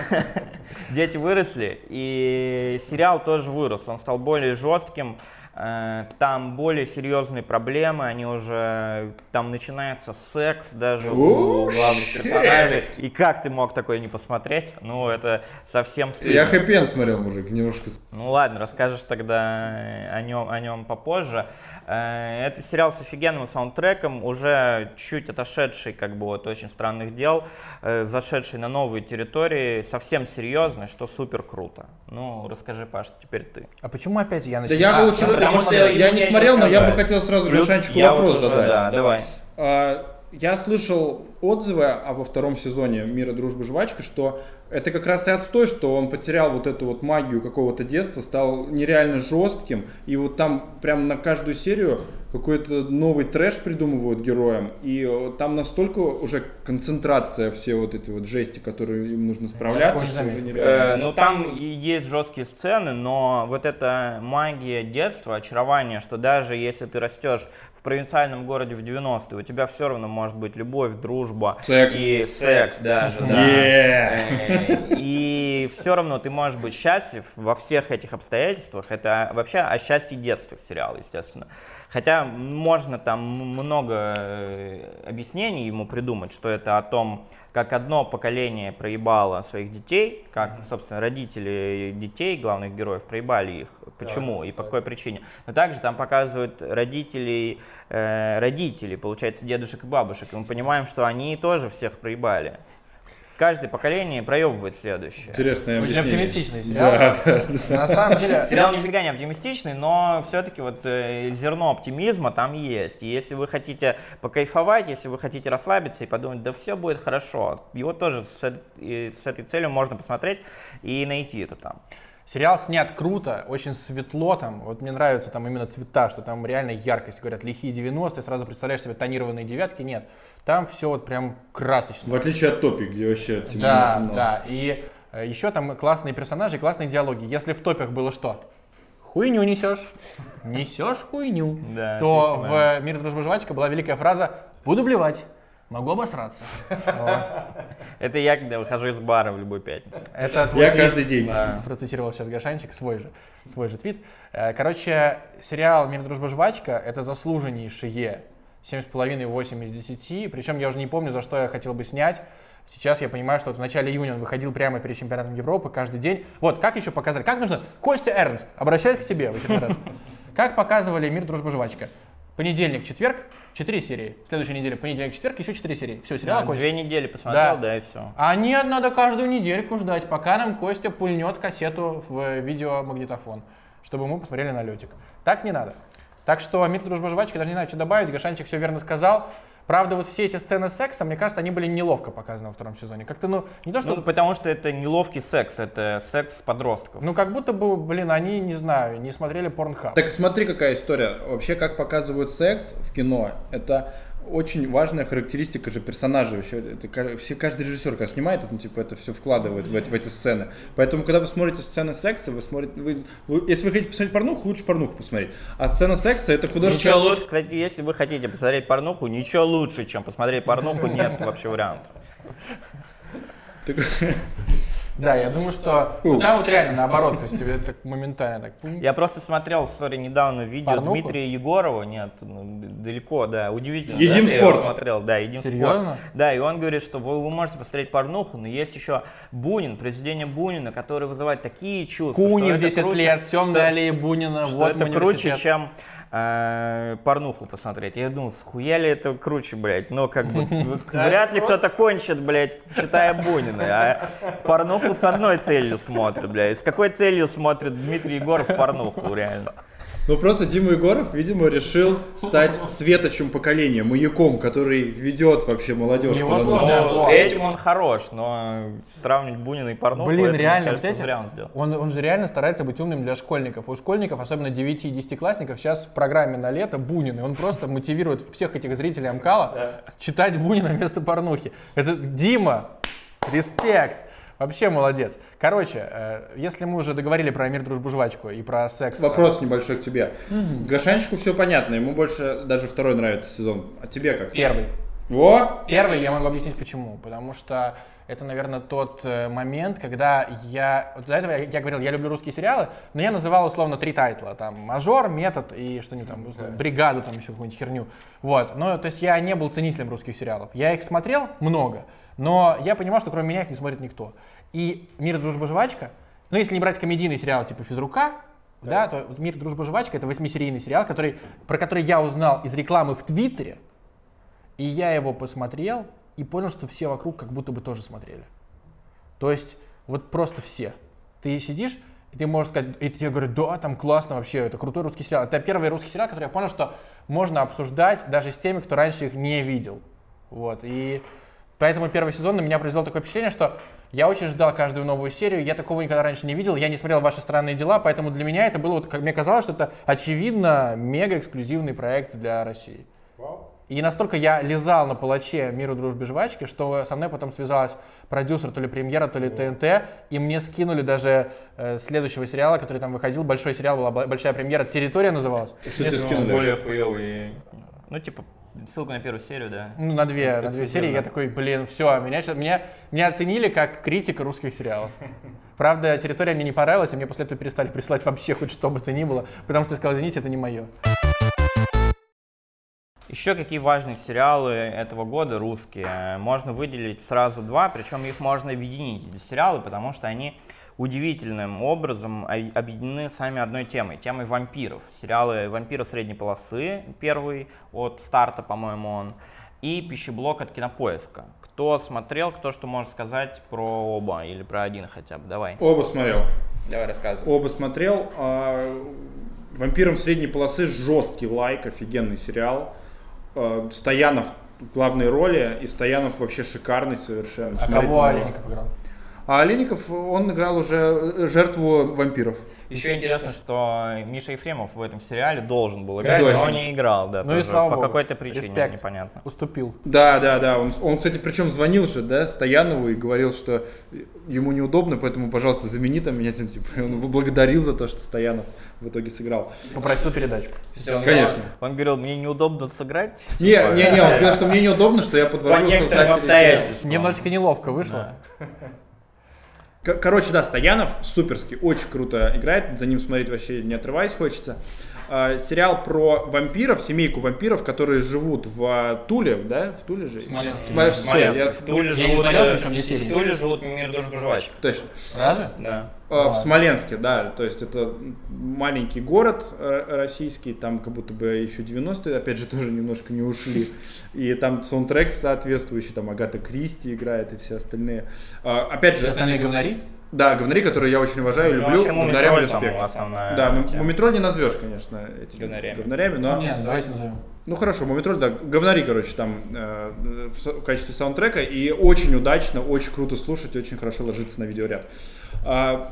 (laughs) Дети выросли, и сериал тоже вырос, он стал более жестким, там более серьезные проблемы, они уже, там начинается секс даже у главных персонажей. (laughs) И как ты мог такое не посмотреть? Ну, это совсем Я стыдно. хэппи смотрел, мужик, немножко. Ну ладно, расскажешь тогда о нем, о нем попозже. Э, Это сериал с офигенным саундтреком, уже чуть отошедший как бы от очень странных дел, э, зашедший на новые территории, совсем серьезный, что супер круто. Ну, расскажи, Паш, теперь ты. А почему опять я Да начинаю? я А, лучше... ну, потому что я- я не смотрел, но я бы хотел сразу Плюс Лешанчику я вопрос вот уже, задать. Да, давай. А, Я слышал отзывы а во втором сезоне «Мира, дружбы, жвачка», что это как раз и отстой, что он потерял вот эту вот магию какого-то детства, стал нереально жестким, и вот там прям на каждую серию какой-то новый трэш придумывают героям, и э, там настолько уже концентрация все вот эти вот жести, которые им нужно справляться, что уже нереально. Э, ну там и есть жесткие сцены, но вот эта магия детства, очарование, что даже если ты растешь провинциальном городе в 90-е, у тебя все равно может быть любовь, дружба Секс. и секс даже, (laughs) да. Yeah. Э, И все равно ты можешь быть счастлив во всех этих обстоятельствах. Это вообще о счастье детства сериал, естественно. Хотя можно там много э, объяснений ему придумать, что это о том, как одно поколение проебало своих детей, как, собственно, родители детей, главных героев, проебали их. Почему и по какой причине. Но также там показывают родителей, э, родителей, получается, дедушек и бабушек. И мы понимаем, что они тоже всех проебали. каждое поколение проебывает следующее. Интересное Очень объяснение. оптимистичный сериал. На самом деле, Сериал нифига не оптимистичный, но все-таки вот э, зерно оптимизма там есть. И если вы хотите покайфовать, если вы хотите расслабиться и подумать, да все будет хорошо, его тоже с, с этой целью можно посмотреть и найти это там. Сериал снят круто, очень светло там. Вот мне нравятся там именно цвета, что там реально яркость. Говорят, лихие 90-е, сразу представляешь себе тонированные девятки. Нет, там все вот прям красочно. В отличие от Топи, где вообще темно. Да, темно. да. И э, еще там классные персонажи, классные диалоги. Если в топях было что? Хуйню несешь, несешь хуйню, Да, то в «Мире, дружба, жвачка» была великая фраза «Буду блевать, могу обосраться». (laughs) Это я, когда выхожу из бара в любую пятницу. Это Я каждый день. (laughs) Процитировал сейчас Гашанчик, свой же, свой же твит. Э, Короче, сериал «Мир, дружба, жвачка» — это заслуженнейшие 7,5-8 из 10. Причем я уже не помню, за что я хотел бы снять. Сейчас я понимаю, что вот в начале июня он выходил прямо перед чемпионатом Европы каждый день. Вот, как еще показали? Как нужно? Костя Эрнст, обращаюсь к тебе в очередной раз. (laughs) Как показывали «Мир, дружба, жвачка»? Понедельник, четверг, 4 серии. Следующей неделе понедельник, четверг, еще 4 серии. Все, сериал Да. Две недели посмотрел, Да. да, и все. А нет, надо каждую недельку ждать, пока нам Костя пульнет кассету в э, видеомагнитофон, чтобы мы посмотрели на летик. Так не надо. Так что «Мир, дружба, жвачка», даже не знаю, что добавить, Гашанчик все верно сказал. Правда, вот все эти сцены секса, мне кажется, они были неловко показаны во втором сезоне. Как-то, ну, не то, что... Ну, потому что это неловкий секс, это секс подростков. Ну, как будто бы, блин, они, не знаю, не смотрели порнхаб. Так смотри, какая история. Вообще, как показывают секс в кино, это очень важная характеристика же персонажа. Вообще, это все, каждый режиссер, когда снимает, это, ну, типа, это все вкладывает в, эти- в эти сцены. Поэтому, когда вы смотрите сцены секса, вы смотрите... вы- если вы хотите посмотреть порнуху, лучше порнуху посмотреть. А сцена секса это Ничего художественная... лучше, кстати, если вы хотите посмотреть порнуху, ничего лучше, чем посмотреть порнуху, нет вообще вариантов. (laughs) Да, я думаю, что ну, там вот реально наоборот, то есть тебе так моментально так... Я просто смотрел, сори, недавно видео Порнуху? Дмитрия Егорова, нет, ну, далеко, да, удивительно. Едим да, я спорт. его смотрел, да, едим Серьезно? спорт. Да, и он говорит, что вы, вы можете посмотреть порнуху, но есть еще Бунин, произведение Бунина, который вызывает такие чувства. Куни в это 10 круче- лет, темная аллея Бунина, что вот это круче, чем э, порнуху посмотреть. Я думал, схуя ли это круче, блядь? Но как бы (laughs) вряд ли кто-то кончит, блядь, читая Бунина. А порнуху с одной целью смотрит, блядь. С какой целью смотрит Дмитрий Егоров порнуху, реально? Ну просто Дима Егоров, видимо, решил (laughs) стать светочем поколения, маяком, который ведет вообще молодежь. Нужно. сложная Ну, обложка. этим он хорош, но сравнивать Бунина и порнуху, Блин, это, мне реально, кажется, он сделал. он, он же реально старается быть умным для школьников. У школьников, особенно 9 и 10 классников, сейчас в программе на лето Бунин, и он просто мотивирует всех этих зрителей Амкала читать Бунина вместо порнухи. Это Дима, респект. Вообще молодец. Короче, э, если мы уже договорили про мир, дружбу, жвачку и про секс... Вопрос небольшой к тебе. Гашанчику все понятно, ему больше даже второй нравится сезон. А тебе как? Первый. Во! Первый я могу объяснить почему. Потому что это, наверное, тот э, момент, когда я... Вот до этого я, я говорил, я люблю русские сериалы, но я называл условно три тайтла. Там «Мажор», «Метод» и что-нибудь там, условно, «Бригаду», там еще какую-нибудь херню. Вот. Ну, то есть я не был ценителем русских сериалов. Я их смотрел много, но я понимал, что кроме меня их не смотрит никто. И «Мир, дружба, жвачка», ну, если не брать комедийный сериал типа «Физрука», да, то вот «Мир, дружба, жвачка» — это восьмисерийный сериал, который, про который я узнал из рекламы в Твиттере, и я его посмотрел и понял, что все вокруг как будто бы тоже смотрели. То есть вот просто все. Ты сидишь, и ты можешь сказать, и тебе говорят, да, там классно вообще, это крутой русский сериал. Это первый русский сериал, который я понял, что можно обсуждать даже с теми, кто раньше их не видел. Вот, и поэтому первый сезон на меня произвел такое впечатление, что я очень ждал каждую новую серию, я такого никогда раньше не видел, я не смотрел «Ваши странные дела», поэтому для меня это было, вот, как мне казалось, что это очевидно мега-эксклюзивный проект для России. И настолько я лизал на палаче миру дружбы жвачки, что со мной потом связалась продюсер то ли премьера, то ли ТНТ, и мне скинули даже э, следующего сериала, который там выходил, большой сериал, была бо- большая премьера, «Территория» называлась. Что тебе скинули? более хуёвый. Ну, типа, ссылка на первую серию, да. Ну, на две, на две серии, я такой, блин, все, меня, меня, меня оценили как критика русских сериалов. (laughs) Правда, «Территория» мне не понравилась, и мне после этого перестали присылать вообще хоть что бы то ни было, потому что я сказал, извините, это не мое. Еще какие важные сериалы этого года русские? Можно выделить сразу два, причем их можно объединить, эти сериалы, потому что они удивительным образом об- объединены сами одной темой, темой вампиров. Сериалы «Вампиры средней полосы», первый от старта, по-моему, он, и «Пищеблок» от Кинопоиска. кто смотрел, кто что может сказать про оба или про один хотя бы. Давай. Оба смотрел. Давай рассказывай. Оба смотрел. А, Вампирам средней полосы жесткий лайк, офигенный сериал. А, Стоянов в главной роли, и Стоянов вообще шикарный совершенно. А Смотреть кого Олейников играл? А Олейников, он играл уже э, жертву вампиров. Еще интересно, что Миша Ефремов в этом сериале должен был играть, Точно. но он не играл, да, Ну и тоже слава по какой-то причине, Респект. непонятно. Уступил. Да, да, да. Он, он, кстати, причем звонил же, да, Стоянову и говорил, что ему неудобно, поэтому, пожалуйста, замени там меня, там, типа, и он благодарил за то, что Стоянов в итоге сыграл. Попросил передачу. Всё, он Конечно. Он говорил, мне неудобно сыграть. Не, типа, не, не, он сказал, что мне неудобно, что я По подвожу некоторым создателей обстоятельствам. Немножечко неловко вышло. К- Короче, да, Стоянов суперский, очень круто играет, за ним смотреть вообще не отрываясь хочется. А, Сериал про вампиров, семейку вампиров, которые живут в а, Туле, да, в Туле же? Смоленске. Смоле- Смоленск. я- В Туле Я живут, смотрел, э, причем в Туле живут мир дружбы жвачек. Точно. Разве? Да. А, В Смоленске, да, то есть это маленький город э, российский, там как будто бы еще 90-е, опять же, (laughs) тоже немножко не ушли. И там саундтрек соответствующий, там Агата Кристи играет и все остальные. А, Опять Все же, остальные говнари? Да, говнари, которые я очень уважаю, Ну, люблю, вообще, говнарям респект. основная Да, тема. Мумитроль не назовешь, конечно, этими Говнарями. говнарями, но... Нет, давайте назовем. Ну хорошо, Мумитроль, да, говнари, короче, там э, в, в качестве саундтрека, и очень удачно, очень круто слушать, очень хорошо ложится на видеоряд. А,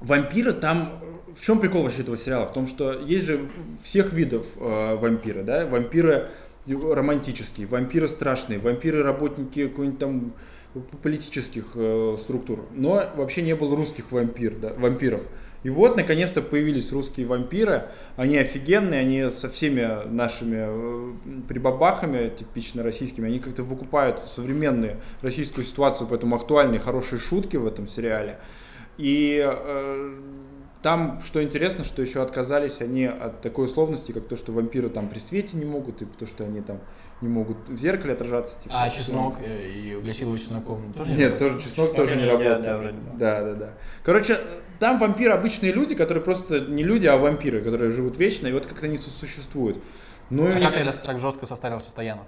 вампиры там, в чем прикол вообще этого сериала? В том, что есть же всех видов э, вампиры, да, вампиры романтические, вампиры страшные, вампиры работники какой-нибудь там политических э, структур, но вообще не было русских вампир, да, вампиров. И вот, наконец-то, появились русские вампиры. Они офигенные, они со всеми нашими э, прибабахами, типично российскими, они как-то выкупают современную российскую ситуацию, поэтому актуальные, хорошие шутки в этом сериале. И э, там, что интересно, что еще отказались они от такой условности, как то, что вампиры там при свете не могут, и то, что они там не могут в зеркале отражаться. типа, А чеснок э, и гасиловый чесноком тоже нет, тоже чеснок Чеснок тоже не работает. да. Да, да, да. Короче, там вампиры обычные люди, которые просто не люди, а вампиры, которые живут вечно, и вот как-то они существуют. Ну и А них- как это так жестко состарился Стоянов?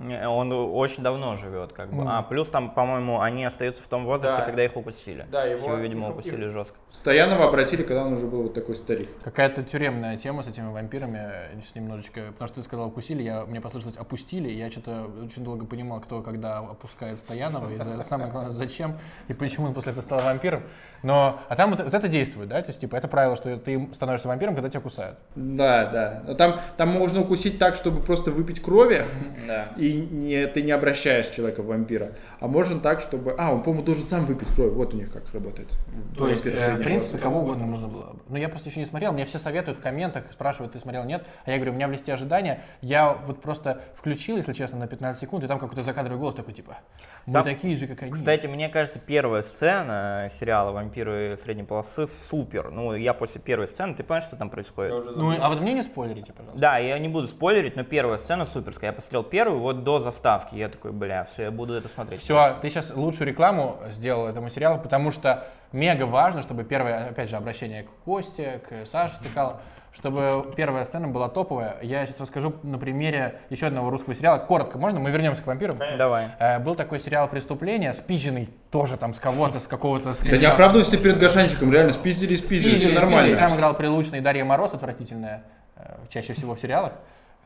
Не, Он очень давно живет, как бы. Ну. А, плюс там, по-моему, они остаются в том возрасте, Да. когда их укусили. Да, его- Его, видимо, их- укусили жестко. Стоянова обратили, когда он уже был вот такой старик. Какая-то тюремная тема с этими вампирами, э, с немножечко, потому что ты сказал укусили, я, мне послышалось опустили, я что-то очень долго понимал, кто когда опускает Стоянова, и самое главное, зачем и почему он после этого стал вампиром. Но, а там вот, вот это действует, да, то есть, типа, это правило, что ты становишься вампиром, когда тебя кусают. Да, да. Но Там, там можно укусить так, чтобы просто выпить крови, Да. и не, ты не обращаешь человека в вампира. А можно так, чтобы... А, он, по-моему, должен сам выпить кровь. Вот у них как работает. То есть, э, в принципе, кого угодно можно было. бы. Ну, я просто еще не смотрел, мне все советуют в комментах, спрашивают, ты смотрел, нет? А я говорю, у меня в листе ожидания, я вот просто включил, если честно, на 15 секунд, и там какой-то закадровый голос такой, типа, мы Там, такие же, как они. Кстати, мне кажется, первая сцена сериала «Вампиры средней полосы» супер. Ну, я после первой сцены, ты понимаешь, что там происходит? Ну, а вот мне не спойлерите, пожалуйста. Да, я не буду спойлерить, но первая сцена суперская. Я посмотрел первую вот до заставки. Я такой, бля, все, я буду это смотреть. Все, ты сейчас лучшую рекламу сделал этому сериалу, потому что мега важно, чтобы первое, опять же, обращение к Косте, к Саше Стыкалу, чтобы первая сцена была топовая. Я сейчас расскажу на примере еще одного русского сериала. Коротко, можно? Мы вернемся к вампирам. Давай. Э, Был такой сериал «Преступление», спизженный тоже там с кого-то, с какого-то... Да не оправдывайся ты перед Гашанчиком, реально спиздили и спиздили, Спиздили, все спиздили. нормально. Там играл Прилучный Дарья Мороз, отвратительная, э, чаще всего в сериалах.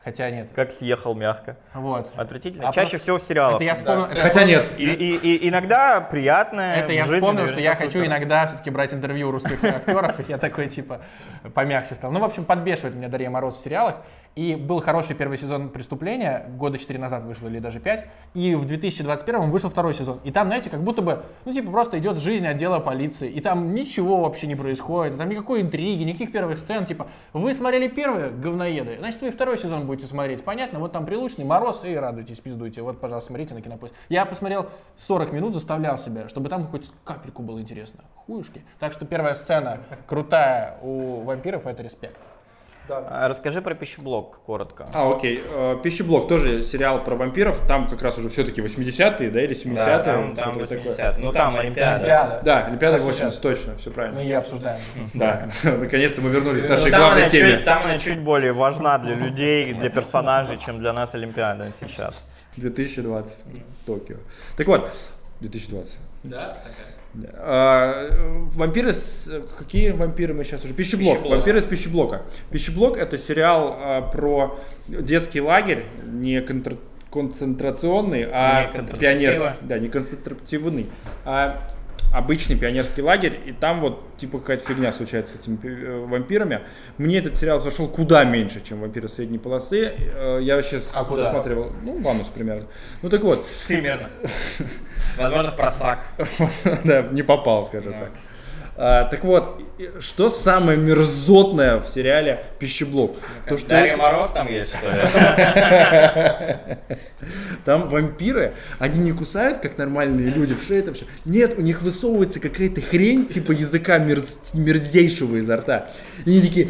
Хотя нет. Как съехал мягко. Вот. Отвратительно. А Чаще просто- всего в сериалах. Это я вспомнил... это Хотя нет. И, и- и иногда приятное. Это я вспомнил, что я хочу иногда все-таки брать интервью у русских (laughs) актеров, и я такой, типа, помягче стал. Ну, в общем, подбешивает меня Дарья Мороз в сериалах. И был хороший первый сезон «Преступления», года 4 назад вышло, или даже 5. И в 2021 вышел второй сезон. И там, знаете, как будто бы, ну, типа, просто идет жизнь отдела полиции. И там ничего вообще не происходит. Там никакой интриги, никаких первых сцен. Типа, вы смотрели первый, говноеды, значит, вы и второй сезон будете смотреть. Понятно? Вот там Прилучный, Мороз, и радуйтесь, пиздуйте. Вот, пожалуйста, смотрите на Кинопоиск. Я посмотрел 40 минут, заставлял себя, чтобы там хоть капельку было интересно. Хуюшки. Так что первая сцена крутая у вампиров — это респект. А, Расскажи про пищеблок коротко. А, окей. Э, Пищеблок тоже сериал про вампиров. Там как раз уже все-таки 80-е, да, или 70-е? Да, там, там что-то 80. такое. Ну там Олимпиада. Олимпиада. Да, Олимпиада А 80, сейчас? точно, все правильно. Мы ее обсуждаем. (laughs) Да, (laughs) наконец-то мы вернулись к Ну, нашей там, главной теме. чуть, там она чуть более важна для людей, для персонажей, чем для нас Олимпиада сейчас. 2020 в Токио. Так вот, 2020. Да? Да. А, вампиры с... Какие вампиры мы сейчас уже? Пищеблок. Пищеблок. Вампиры из пищеблока. Пищеблок это сериал а, про детский лагерь, не контр- концентрационный, а пионерский. Да, не концентративный, а обычный пионерский лагерь, и там вот типа какая-то фигня случается с этими э, вампирами. Мне этот сериал зашел куда меньше, чем вампиры средней полосы. Э, Я сейчас А куда? досматривал, ну, в анус примерно. Ну так вот, Примерно. (laughs) Возможно, в просак. (laughs) да, не попал, скажем так. А, так вот, что самое мерзотное в сериале «Пищеблок»? То, что Дарья эти- Мороз там есть, что ли? (laughs) там вампиры, они не кусают, как нормальные люди в шею. Там всё. Нет, у них высовывается какая-то хрень, типа языка мерз- мерзейшего изо рта. И они такие...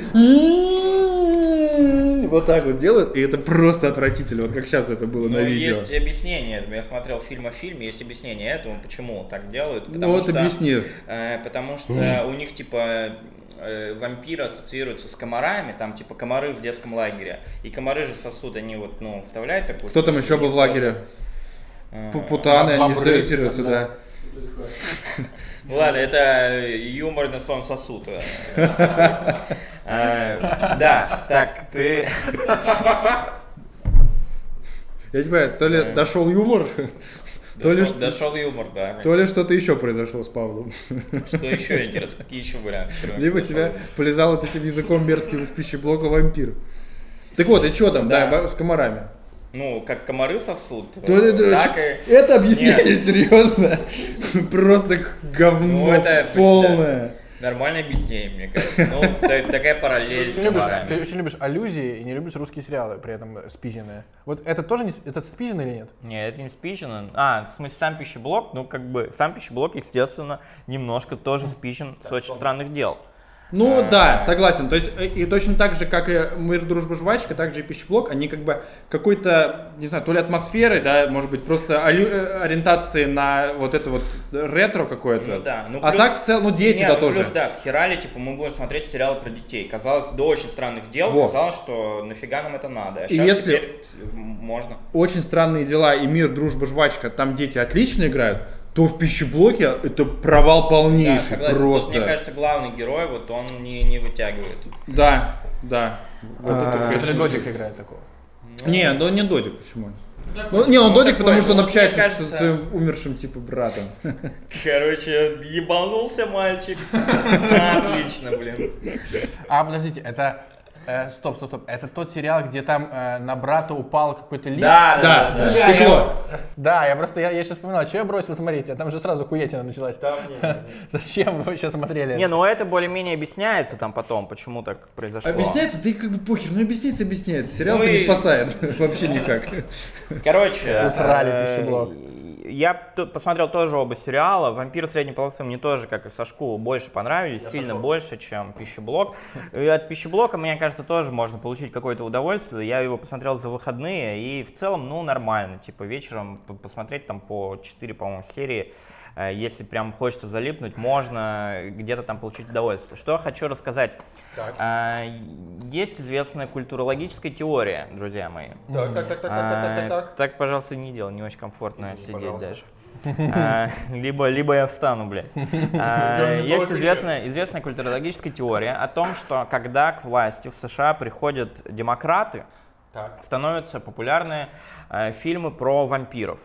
Вот так вот делают, и это просто отвратительно. Вот как сейчас это было Ну, на видео. есть объяснение этому. Я смотрел фильм о фильме, есть объяснение этому, почему так делают. Ну вот что, объясни. э, потому что у них, типа, э, вампиры ассоциируются с комарами, там, типа, комары в детском лагере. И комары же сосуд, они вот, ну, вставляют такую Кто там еще был в лагере? Э, Пу- Путаны, они бобры. сориентируются, да. Ну ладно, это юмор на своем сосуд. (laughs) Э, э, Да, так, ты... Я не понимаю, то ли дошел юмор, то ли, Дошел дошел юмор, да. то ли что-то еще произошло с Павлом. Что еще интересно? Какие еще варианты? Либо тебя полезал вот этим языком мерзким из пищеблока вампир. Так вот, и что там, да, Да. с комарами? Ну, как комары сосут. То это, это, так и... это объяснение, (laughs) Нет. серьезно. Просто говно Ну, это, полное. Нормальное объяснение, мне кажется. Ну, (laughs) та- такая параллель Ты, очень любишь аллюзии и не любишь русские сериалы, при этом спизженные. Вот это тоже не это спизжено или нет? Не, это не спичено. А, в смысле, сам пищеблок, ну, как бы, сам пищеблок, естественно, немножко тоже спичен с очень странных дел. Ну да, согласен. То есть э, и точно так же, как и мир, дружба, жвачка, так же и пищеблок, они как бы какой-то, не знаю, то ли атмосферы, да, может быть, просто э, ориентации на вот это вот ретро какое-то. Ну да. Ну, а плюс- так в целом, ну дети Не, да ну, тоже. Плюс, да, с Херали, типа, мы будем смотреть сериалы про детей. Казалось, до очень странных дел, Во. казалось, что нафига нам это надо. А И сейчас если- теперь можно. Очень странные дела и мир, дружба, жвачка, там дети отлично играют, то в пищеблоке это провал Да, полнейший согласен. просто. Тут, мне кажется, главный герой, вот он не, не вытягивает. Да, да. Вот это, же Додик играет такого. Не, ну не Додик, почему? Ну, не, он ну, Додик, такой, потому что он ну, общается мне со кажется- своим умершим типа братом. Короче, ебанулся мальчик. (laughs) Отлично, блин. А, подождите, это... э, стоп, стоп, стоп. Это тот сериал, где там э, на брата упал какой-то лист? Да, Да, да, да. Стекло. я- да, я просто, я, я сейчас вспоминал, что я бросил смотреть, а там же сразу хуетина началась. (laughs) Зачем вы вообще смотрели? Не, ну это более-менее объясняется там потом, почему так произошло. Объясняется, ты как бы похер, ну объясняется, объясняется. Сериал Ну не и- спасает (laughs) вообще никак. Короче, Усрали э, пищеблок. Я посмотрел тоже оба сериала. «Вампир средней полосы» мне тоже, как и Сашку, больше понравились, сильно больше, чем «Пищеблок». И от «Пищеблока», мне кажется, тоже можно получить какое-то удовольствие. Я его посмотрел за выходные, и в целом, ну, нормально. Типа вечером посмотреть там по 4, по-моему, серии. Э, Если прям хочется залипнуть, можно где-то там получить удовольствие. Что хочу рассказать. А, Есть известная культурологическая теория, друзья мои. Так, так, так, А, Так, пожалуйста, не делай, не очень комфортно сидеть даже. А, Либо, либо я встану, блядь. (laughs) А, Есть известная, известная культурологическая теория о том, что когда к власти в США приходят демократы, становятся популярны э, фильмы про вампиров.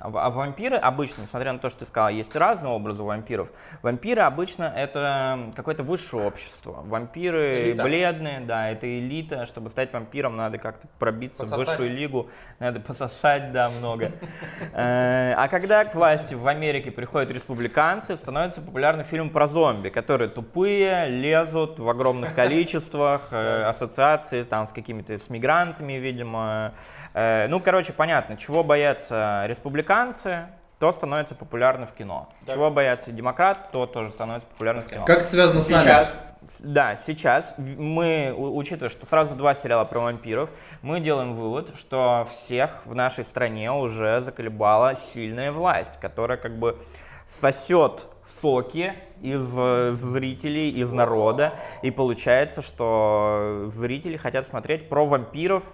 А вампиры обычно, несмотря на то, что ты сказал, есть разные образы вампиров, вампиры обычно это какое-то высшее общество. Вампиры Элита. бледные, да, это элита. Чтобы стать вампиром, надо как-то пробиться в Пососать. высшую лигу, надо пососать, да, много. Э, А когда к власти в Америке приходят республиканцы, становится популярный фильм про зомби, которые тупые, лезут в огромных (laughs) количествах, э, ассоциации там с какими-то с мигрантами, видимо. Э, Ну, короче, понятно, чего боятся республиканцы, то становится популярно в кино. Чего боятся демократы, то тоже становится популярно в кино. Как это связано с нами? Сейчас, да, сейчас мы, учитывая, что сразу два сериала про вампиров, мы делаем вывод, что всех в нашей стране уже заколебала сильная власть, которая как бы сосет соки из э, зрителей, из народа, и получается, что зрители хотят смотреть про вампиров,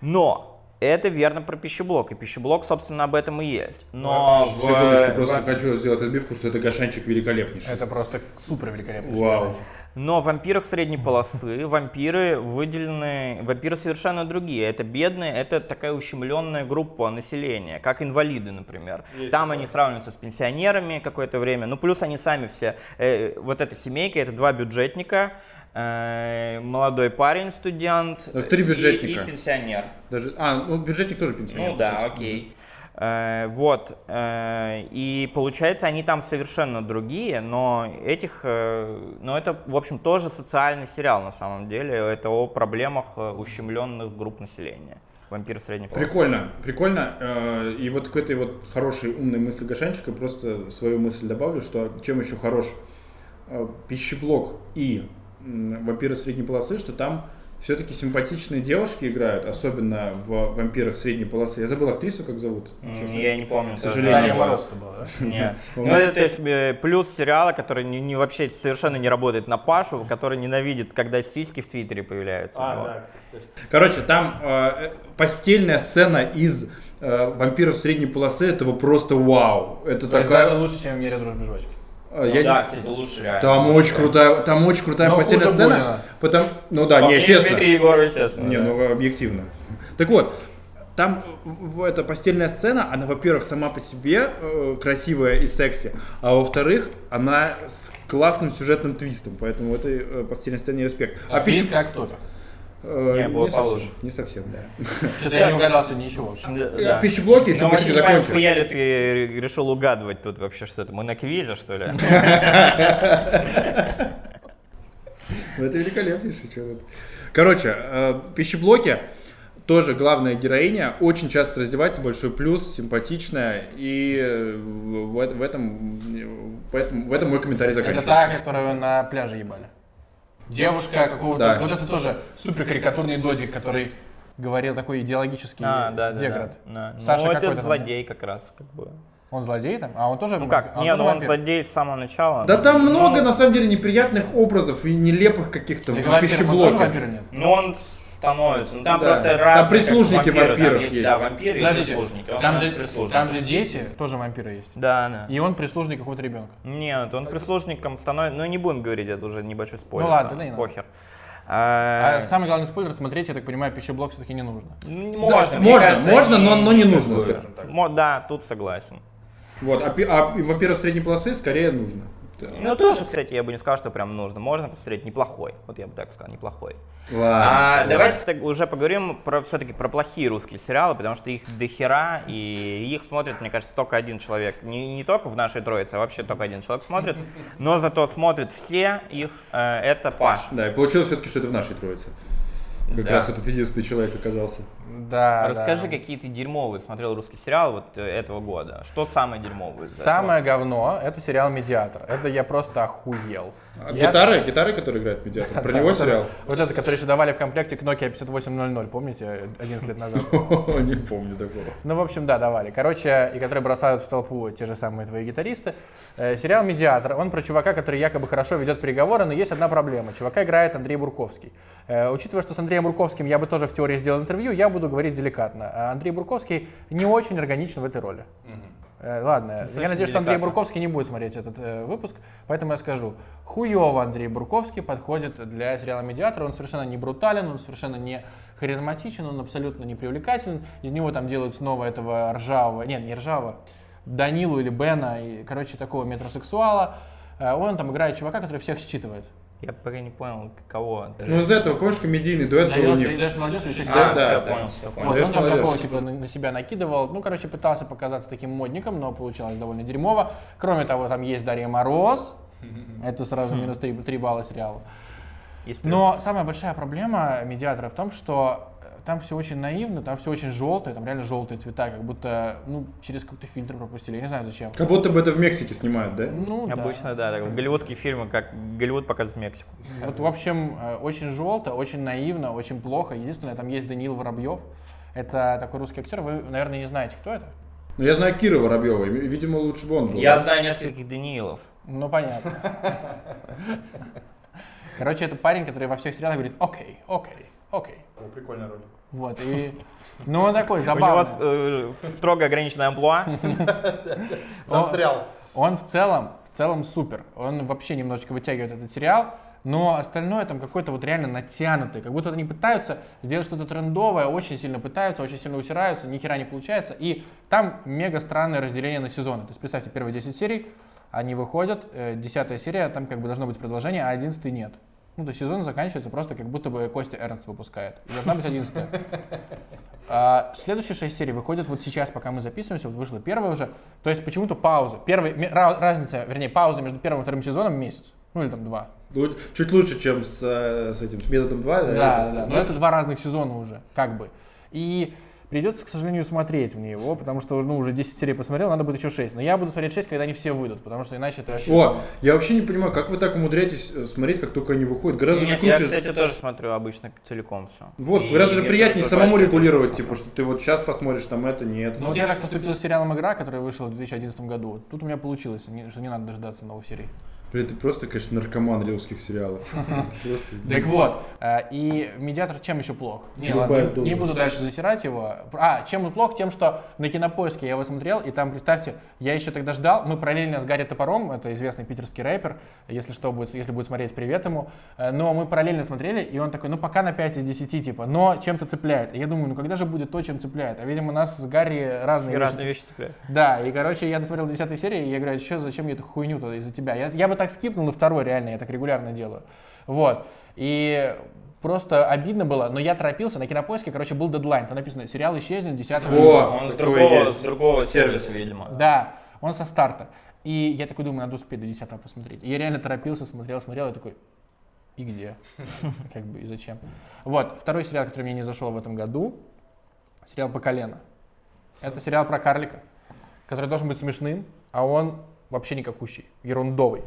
но это верно про пищеблок, и пищеблок, собственно, об этом и есть. Но в- Секундочку, просто в- хочу сделать отбивку, что это Гашанчик великолепнейший. Это просто супер великолепно. Вау. Но в вампирах средней полосы (laughs) вампиры выделены, вампиры совершенно другие. Это бедные, это такая ущемленная группа населения, как инвалиды, например. Там они сравниваются с пенсионерами какое-то время. Ну плюс они сами все, э, вот эта семейка, это два бюджетника, молодой парень, студент Ну, три и- бюджетника. и, пенсионер. Даже, а, ну бюджетник тоже пенсионер. Ну да, окей. Э, вот. э, и получается, они там совершенно другие, но этих, э, но это, в общем, тоже социальный сериал на самом деле. Это о проблемах э, ущемленных групп населения. Вампир средней полосы. Прикольно, прикольно. Э, И вот к этой вот хорошей умной мысли Гашанчика просто свою мысль добавлю, что чем еще хорош э, пищеблок и вампиры средней полосы, что там все-таки симпатичные девушки играют, особенно в вампирах средней полосы. Я забыл актрису, как зовут. Честно. Я не помню. К сожалению. Дарья не Мороз это была, да? (laughs) Нет. (laughs) Ну, это то есть, э, плюс сериала, который не, не вообще совершенно не работает на Пашу, который ненавидит, когда сиськи в Твиттере появляются. Вот. Короче, там э, постельная сцена из э, вампиров средней полосы, этого просто вау. Это То такая... даже лучше, чем в мире дружбы жвачки. Э, я не- Ну кстати, лучше реально. Там лучше. очень крутая, там очень крутая Но постельная хуже сцена. Бунина. Потому, ну да, По не, естественно. Дмитрия Егорова, естественно. Не, да. ну объективно. Так вот, там эта постельная сцена, она, во-первых, сама по себе э, красивая и секси, а во-вторых, она с классным сюжетным твистом, поэтому этой э, постельной сцене респект. А пищ- пищ как кто-то. Э, Не, было совсем, получше. не совсем, да. Что-то я не угадал сегодня ничего вообще. Да, Э, да. Пищеблоки еще Ну, мы почти не понимаем, ли ты решил угадывать тут вообще что это? Мы на квизе, что ли? Ну, Это великолепнейший что Короче, э, пищеблоки тоже главная героиня, очень часто раздевается, большой плюс, симпатичная, и в, в этом, поэтому, в этом мой комментарий Это заканчивается. та, которую на пляже ебали. Девушка какого-то... Да. Вот это тоже супер карикатурный додик, который говорил такой идеологический А, да, да, деград. да, да. Саша Ну, это там? злодей как раз, как бы. Он злодей там? А он тоже... Ну как, он не, тоже ну он вампир? злодей с самого начала. Да там Ну, много, на самом деле, неприятных образов и нелепых каких-то Так в вампир, он тоже пищеблоке. вампир нет? Ну он становится, ну там Да. просто Там разные, как прислужники вампиры, там вампиров есть. есть. Да, вампиры и Подождите, прислужники. Он там же, прислужник. там же дети, тоже вампиры есть. Да, да. И он прислужник какого-то ребенка. Нет, он прислужником становится, ну не будем говорить, это уже небольшой спойлер. Ну ладно, там, да не надо. похер. А А, самый главный спойлер смотреть, я так понимаю, пищеблок все-таки не нужно. Можно, Да, можно, кажется, можно, но- не- но не не нужно, скажем так. Мо- Да, тут согласен. Вот, а, а вампиров средней полосы скорее нужно. Да. Ну тоже, кстати, я бы не сказал, что прям нужно. Можно посмотреть неплохой. Вот я бы так сказал, неплохой. Ладно. А, давайте так уже поговорим про все-таки про плохие русские сериалы, потому что их дохера, и их смотрит, мне кажется, только один человек. Не, не только в нашей троице, а вообще только один человек смотрит. Но зато смотрят все их. э, это Паш. Да, и получилось все-таки, что это в нашей троице. Как Да. раз этот единственный человек оказался. Да, Расскажи, да. какие ты дерьмовые смотрел русский сериал вот э, этого года. Что самое дерьмовое? из этого? Самое говно — это сериал «Медиатор». Это я просто охуел. А Я- гитары, гитары, которые играет медиатор. Про него сериал? Вот это, который еще давали в комплекте к Nokia 5800, помните, 11 лет назад? (laughs) Не помню такого. Ну, в общем, да, давали. Короче, и которые бросают в толпу те же самые твои гитаристы. Э, сериал «Медиатор», он про чувака, который якобы хорошо ведет переговоры, но есть одна проблема. Чувака играет Андрей Бурковский. Э, учитывая, что с Андреем Бурковским я бы тоже в теории сделал интервью, я буду говорить деликатно. А Андрей Бурковский не очень органичен в этой роли. Э, Ладно, Совсем я надеюсь, что Андрей. Бурковский не будет смотреть этот э, выпуск, поэтому я скажу. Хуево Андрей Бурковский подходит для сериала «Медиатор». Он совершенно не брутален, он совершенно не харизматичен, он абсолютно не привлекателен. Из него там делают снова этого ржавого, нет, не ржавого, Данилу или Бена, и, короче, такого метросексуала. Э, Он там играет чувака, который всех считывает. Я пока не понял, кого. Ну, из этого, помнишь, комедийный дуэт был у них? Даешь молодежь А, Да, все, да, понял, да. все, Вот, понял. Даешь он там такого типа на, себя накидывал. Ну, короче, пытался показаться таким модником, но получалось довольно дерьмово. Кроме того, там есть Дарья Мороз. (laughs) Это сразу минус 3, балла сериалу. Если- Но самая большая проблема медиатора в том, что там все очень наивно, там все очень желтое, там реально желтые цвета, как будто, ну, через какой-то фильтр пропустили, я не знаю зачем. Как будто бы это в Мексике снимают, да? Ну, да. Обычно, да, так, голливудские фильмы, как Голливуд показывает Мексику. Вот, в общем, э, очень желто, очень наивно, очень плохо. Единственное, там есть Даниил Воробьев. Это такой русский актер. Вы, наверное, не знаете, кто это? Ну, я знаю Кира Воробьева, видимо, лучше бы он был. Я знаю нескольких Даниилов. Ну, понятно. (laughs) Короче, это парень, который во всех сериалах говорит «Окей, окей, окей». Прикольная роль. Вот, и... Ну, он такой У него забавный. э, строго ограниченное амплуа. (laughs) Он- Он в целом, в целом супер. Он вообще немножечко вытягивает этот сериал, но остальное там какой-то вот реально натянутый. Как будто они пытаются сделать что-то трендовое, очень сильно пытаются, очень сильно усираются, ни хера не получается. И там мега странное разделение на сезоны. То есть представьте, первые 10 серий, они выходят, э, 10 серия, там как бы должно быть продолжение, а 11 нет. Ну, то есть сезон заканчивается просто как будто бы Костя Эрнст выпускает. И должна быть 11 а, следующие шесть серий выходят вот сейчас, пока мы записываемся, вот вышла первая уже. То есть почему-то пауза. Первый, разница, вернее, пауза между первым и вторым сезоном месяц. Ну или там два. Ну, Чуть лучше, чем с, э, с этим, с методом 2. Да, да, да. Но это два разных сезона уже, как бы. И придется, к сожалению, смотреть мне его, потому что ну, уже 10 серий посмотрел, надо будет еще 6. Но я буду смотреть 6, когда они все выйдут, потому что иначе это вообще... О, я вообще не понимаю, как вы так умудряетесь э, смотреть, как только они выходят. Гораздо же Нет, я, круче. кстати, тоже смотрю обычно целиком все. Вот, гораздо же приятнее самому регулировать, типа, что ты вот сейчас посмотришь, там это, нет. Ну вот я так поступил с сериалом «Игра», который вышел в 2011 году. Тут у меня получилось, что не надо дождаться новых серий. Блин, ты просто, конечно, наркоман русских сериалов. (laughs) Так вот, э, и медиатор чем еще плох? Не, буду дальше засирать его. А, чем он плох? Тем, что на кинопоиске я его смотрел, и там, представьте, я еще тогда ждал, мы параллельно с Гарри Топором, это известный питерский рэпер, если что, будет, если будет смотреть, привет ему, Э, но мы параллельно смотрели, и он такой, ну пока на 5 из 10, типа, но чем-то цепляет. И я думаю, ну когда же будет то, чем цепляет? А видимо, нас с Гарри разные вещи разные вещи цепляют. да, и, короче, я досмотрел 10 серии, и я говорю, что, зачем мне эту хуйню-то из-за тебя? Я, я бы так скипнул на второй, реально, я так регулярно делаю. Вот. И просто обидно было, но я торопился, на кинопоиске, короче, был дедлайн, там написано, сериал исчезнет 10 О! Он с другого, с другого Сервис. сервиса, видимо. Да, он со старта. И я такой думаю, надо успеть до 10 посмотреть. И я реально торопился, смотрел, смотрел, и такой, и где? (laughs) Как бы, и зачем? Вот, второй сериал, который мне не зашел в этом году, сериал «По колено». Это сериал про карлика, который должен быть смешным, а он вообще никакущий, ерундовый.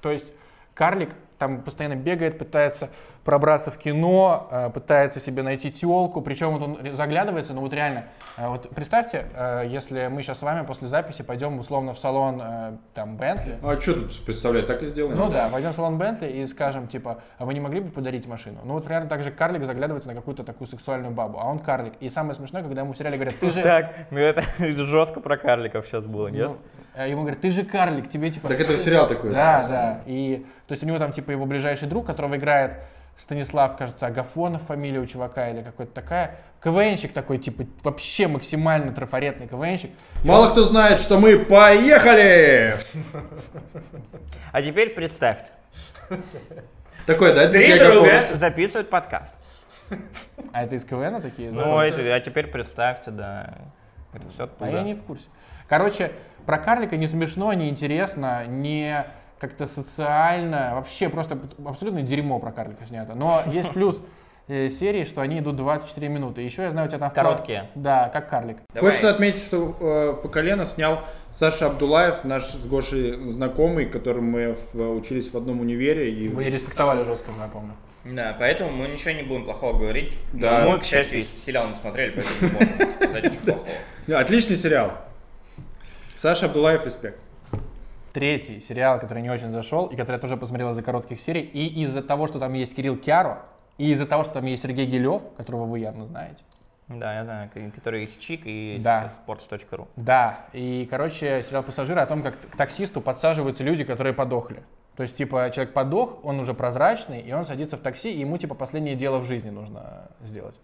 То есть карлик там постоянно бегает, пытается пробраться в кино, э, пытается себе найти телку, причем вот он заглядывается, ну вот реально, э, вот представьте, э, если мы сейчас с вами после записи пойдем условно в салон там Бентли, А что тут представлять, так и сделаем? ну да, пойдем в салон Бентли и скажем, типа, а вы не могли бы подарить машину? Ну вот примерно так же карлик заглядывается на какую-то такую сексуальную бабу, а он карлик. И самое смешное, когда ему в сериале говорят, ты же... Так, ну это (laughs) жестко про карликов сейчас было, нет? Ну, ему говорят, ты же карлик, тебе типа... Так это сериал такой. Да, да. И то есть у него там типа его ближайший друг, которого играет Станислав, кажется, Агафонов фамилия у чувака или какой-то такая. КВНщик такой, типа, вообще максимально трафаретный КВНщик. И Мало он- кто знает, что мы поехали! А теперь представьте. Такой, да? Три друга записывают подкаст. А это из КВН такие? Ну, это, а теперь представьте, да. Это все А оттуда. я не в курсе. Короче, про карлика не смешно, не интересно, не как-то социально. Вообще просто абсолютно дерьмо про карлика снято. Но (laughs) есть плюс э, серии, что они идут 24 минуты. Еще я знаю, у тебя там... вклад- Короткие. Да, как карлик. Давай. Хочется отметить, что э, по колено снял Саша Абдулаев, наш с Гошей знакомый, которым мы в- учились в одном универе. И... Вы респектовали жестко, я помню. Да, поэтому мы ничего не будем плохого говорить. Да. Но мы, к счастью, сериал не смотрели, поэтому не можем сказать ничего плохого. (laughs) Отличный сериал. Саша Абдулаев, респект. Третий сериал, который не очень зашел, и который я тоже посмотрел из-за коротких серий, и из-за того, что там есть Кирилл Кяро, и из-за того, что там есть Сергей Гелев, которого вы явно знаете. Да, я знаю, который есть Чик и Да. sports.ru. Да, и, короче, сериал «Пассажиры» о том, как к таксисту подсаживаются люди, которые подохли. То есть, типа, человек подох, он уже прозрачный, и он садится в такси, и ему, типа, последнее дело в жизни нужно сделать.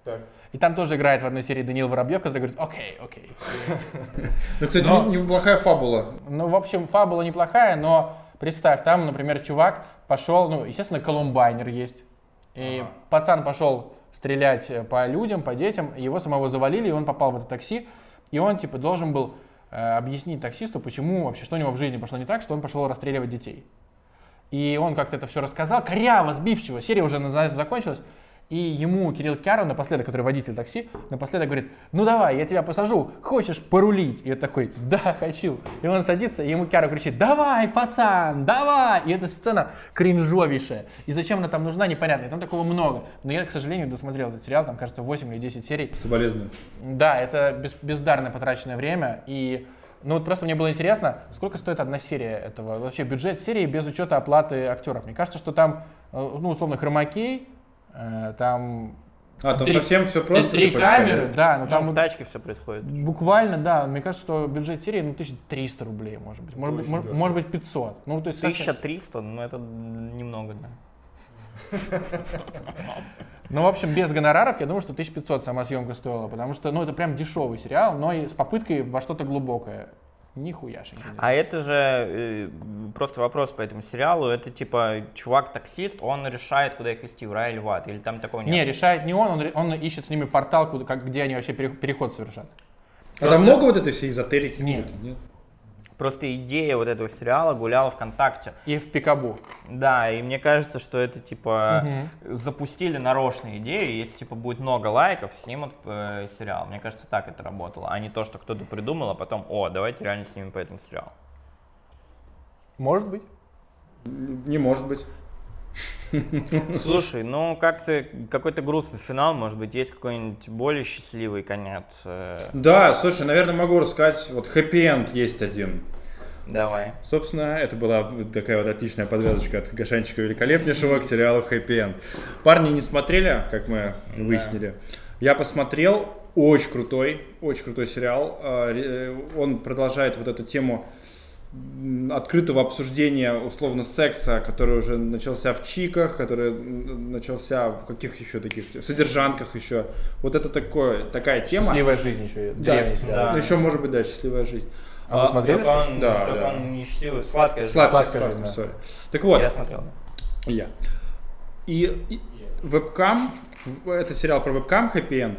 И там тоже играет в одной серии Даниил Воробьев, который говорит, окей, окей. (laughs) Ну, кстати, неплохая фабула. Ну, в общем, фабула неплохая, но представь, там, например, чувак пошел, ну, естественно, колумбайнер есть. И пацан пошел стрелять по людям, по детям, его самого завалили, и он попал в это такси, и он, типа, должен был э, объяснить таксисту, почему вообще, что у него в жизни пошло не так, что он пошел расстреливать детей. И он как-то это все рассказал, коряво, сбивчиво, серия уже закончилась. И ему Кирилл Кяру напоследок, который водитель такси, напоследок говорит, ну давай, я тебя посажу, хочешь порулить? И я такой, да, хочу. И он садится, и ему Кяру кричит, давай, пацан, давай! И эта сцена кринжовейшая. И зачем она там нужна, непонятно. И там такого много. Но я, к сожалению, досмотрел этот сериал, там, кажется, 8 или 10 серий. Соболезную. Да, это без, бездарно потраченное время. И ну вот просто мне было интересно, сколько стоит одна серия этого? Вообще бюджет серии без учета оплаты актеров. Мне кажется, что там, э, ну, условно, хромакей, э, там... А, там Три- совсем все просто. Три камеры, да, но Ну, там вот тачке все происходит. буквально, да, мне кажется, что бюджет серии, ну, 1300 рублей, может быть, может, быть, может быть 500. Ну, то есть совсем- 1300, ну это немного, да. (laughs) Ну, в общем, без гонораров, я думаю, что 1500 сама съемка стоила, потому что, ну, это прям дешевый сериал, но и с попыткой во что-то глубокое. Нихуяшеньки. нет. А это же э, просто вопрос по этому сериалу. Это типа чувак-таксист, он решает, куда их вести, в рай или в ад. Или там такого нет? Не, решает не он, он, он ищет с ними портал, куда, как, где они вообще пере- переход совершат. А там много вот этой всей эзотерики? Нет. нет? Просто идея вот этого сериала гуляла ВКонтакте. И в Пикабу. Да, и мне кажется, что это типа запустили нарочно идею, и если типа будет много лайков, снимут э, сериал. Мне кажется, так это работало, а не то, что кто-то придумал, а потом, о, давайте реально снимем по этому сериалу. Может быть. Не может быть. (laughs) Слушай, ну как-то какой-то грустный финал, может быть, есть какой-нибудь более счастливый конец. э, Да, слушай, наверное, могу рассказать. Вот хэппи-энд есть один. Давай. Собственно, это была такая вот отличная подвязочка от Гашанчика Великолепнейшего к сериалу Happy End. Парни не смотрели, как мы выяснили. Я посмотрел, очень крутой, очень крутой сериал. Ре- Он продолжает вот эту тему открытого обсуждения условно секса, который уже начался в чиках, который начался в каких еще таких, в содержанках еще. Вот это такое, такая тема. Счастливая жизнь еще. Да, Древний сериал. да. Еще может быть, да, счастливая жизнь. А вы смотрели? Только он, Да, только да. он не счастливый, сладкая жизнь. Сладкая, Сладкая сладкая, жизнь, да. sorry. Так вот, Я смотрел. Я. И, и вебкам, это сериал про вебкам Happy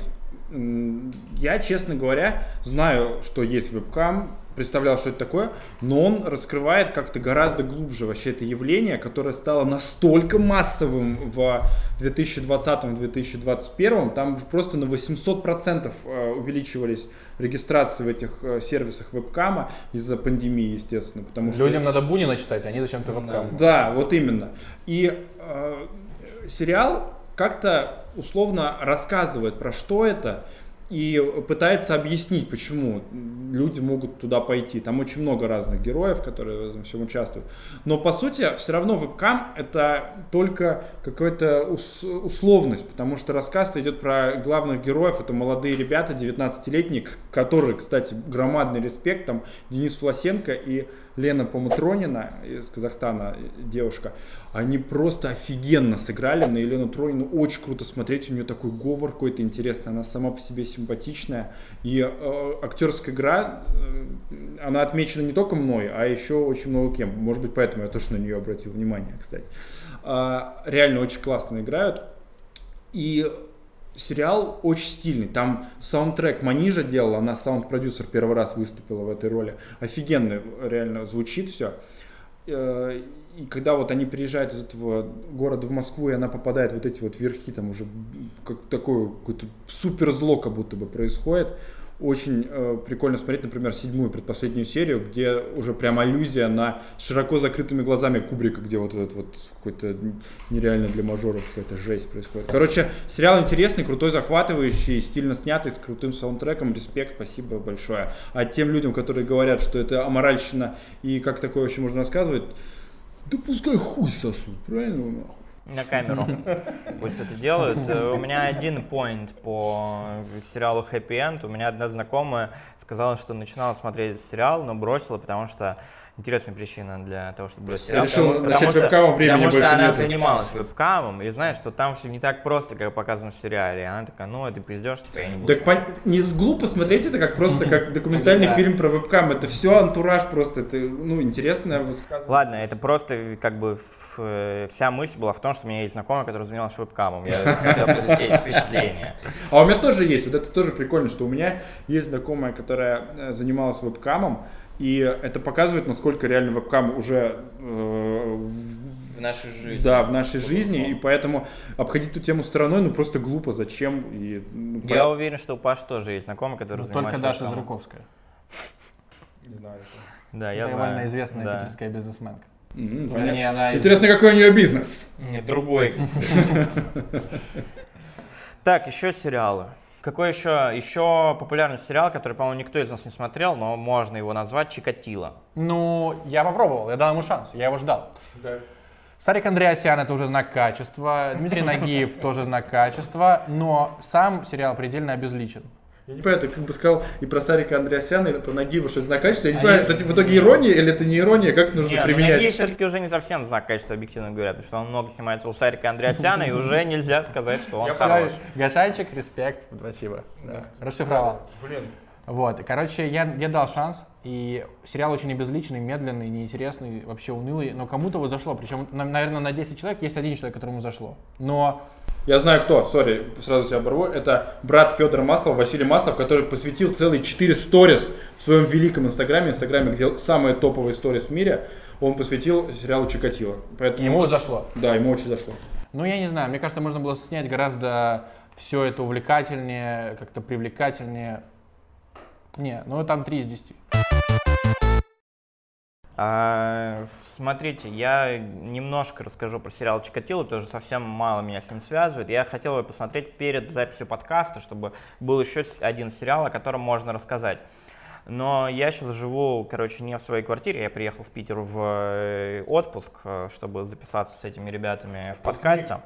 End. Я, честно говоря, знаю, что есть вебкам, представлял, что это такое, но он раскрывает как-то гораздо глубже вообще это явление, которое стало настолько массовым в 2020-2021, там просто на 800% э, увеличивались регистрации в этих э, сервисах вебкама из-за пандемии, естественно, потому что Людям надо Бунина читать, они зачем-то вебкам. да, вот именно. И э, сериал как-то условно рассказывает про что это и пытается объяснить, почему люди могут туда пойти. Там очень много разных героев, которые в этом всем участвуют. Но по сути, все равно вебкам это только какая-то ус- условность, потому что рассказ идет про главных героев. Это молодые ребята, 19-летние, к- которые, кстати, громадный респект. Там Денис Власенко и Лена Помутронина из Казахстана, девушка, они просто офигенно сыграли на Елену Тронину. Очень круто смотреть, у нее такой говор какой-то интересный, она сама по себе симпатичная. И э, актерская игра, э, она отмечена не только мной, а еще очень много кем. Может быть, поэтому я тоже на нее обратил внимание, кстати. А, реально очень классно играют. И сериал очень стильный. Там саундтрек Манижа делала, она саунд-продюсер первый раз выступила в этой роли. Офигенно реально звучит все. И когда вот они приезжают из этого города в Москву, и она попадает вот эти вот верхи, там уже как такое какое-то супер зло как будто бы происходит. Очень э, прикольно смотреть, например, седьмую предпоследнюю серию, где уже прям аллюзия на широко закрытыми глазами Кубрика, где вот этот вот какой-то нереально для мажоров какая-то жесть происходит. Короче, сериал интересный, крутой, захватывающий, стильно снятый, с крутым саундтреком. Респект, спасибо большое. А тем людям, которые говорят, что это аморальщина и как такое вообще можно рассказывать, да пускай хуй сосут, правильно нахуй? На камеру. Пусть это делают. Э, У меня один поинт по сериалу Happy End. У меня одна знакомая сказала, что начинала смотреть сериал, но бросила, потому что интересная причина для того, чтобы бросить сериал. Решила потому, начать что, вебкамом, времени потому что больше она нету. занималась вебкамом и знает, что там все не так просто, как показано в сериале. И она такая, ну, это пиздешь, типа, я не буду. Так пон- не глупо смотреть это как просто как (laughs) документальный фильм про вебкам. Это все антураж просто, это ну интересное высказывание. Ладно, это просто как бы э, вся мысль была в том, что у меня есть знакомая, которая занималась вебкамом. Я хотел произвести эти впечатления. (laughs) А у меня тоже есть, вот это тоже прикольно, что у меня есть знакомая, которая э, занималась вебкамом, и это показывает, насколько реально вебкам уже э, в- В нашей жизни. да, в нашей жизни, и поэтому обходить эту тему стороной, ну просто глупо, зачем? И, ну, Я по- уверен, что у Паши тоже есть знакомый, который Только занимается Даша рекламой. Зарыковская. Не знаю, это- Да, я Довольно знаю. известная Да. питерская бизнесменка. Ну, понятно. не, она из- Интересно, какой у нее бизнес? Нет, другой. (laughs) (laughs) Так, еще сериалы. Какой еще, еще популярный сериал, который, по-моему, никто из нас не смотрел, но можно его назвать Чикатило. Ну, я попробовал, я дал ему шанс, я его ждал. Сарик Андреасян это уже знак качества, Дмитрий Нагиев тоже знак качества, но сам сериал предельно обезличен. Я не понимаю, ты как бы сказал и про Сарика Андреасяна, и про Нагиева, что это знак качества. Я не А понимаю, я- это типа, в итоге ирония или это не ирония, как нужно Нет, ну, применять? Нагиев все-таки уже не совсем знак качества, объективно говоря, потому что он много снимается у Сарика Андреасяна, и уже нельзя сказать, что он хорош. Гашанчик, респект, спасибо. Расшифровал. Блин. Вот, короче, я, я дал шанс, и сериал очень обезличенный, медленный, неинтересный, вообще унылый, но кому-то вот зашло, причем, на- наверное, на 10 человек есть один человек, которому зашло. Но Я знаю кто, сори, сразу тебя оборву. Это брат Федора Маслова, Василий Маслов, который посвятил целые 4 сторис в своем великом инстаграме, инстаграме, где самые топовые сторис в мире, он посвятил сериалу Чикатило. Поэтому, ему зашло. Да, ему очень зашло. Ну, я не знаю, мне кажется, можно было снять гораздо все это увлекательнее, как-то привлекательнее. Не, ну там 3 из 10. А, смотрите, я немножко расскажу про сериал Чикатило, тоже совсем мало меня с ним связывает. Я хотел его посмотреть перед записью подкаста, чтобы был еще один сериал, о котором можно рассказать. Но я сейчас живу, короче, не в своей квартире, я приехал в Питер в э, отпуск, э, чтобы записаться с этими ребятами в подкасте.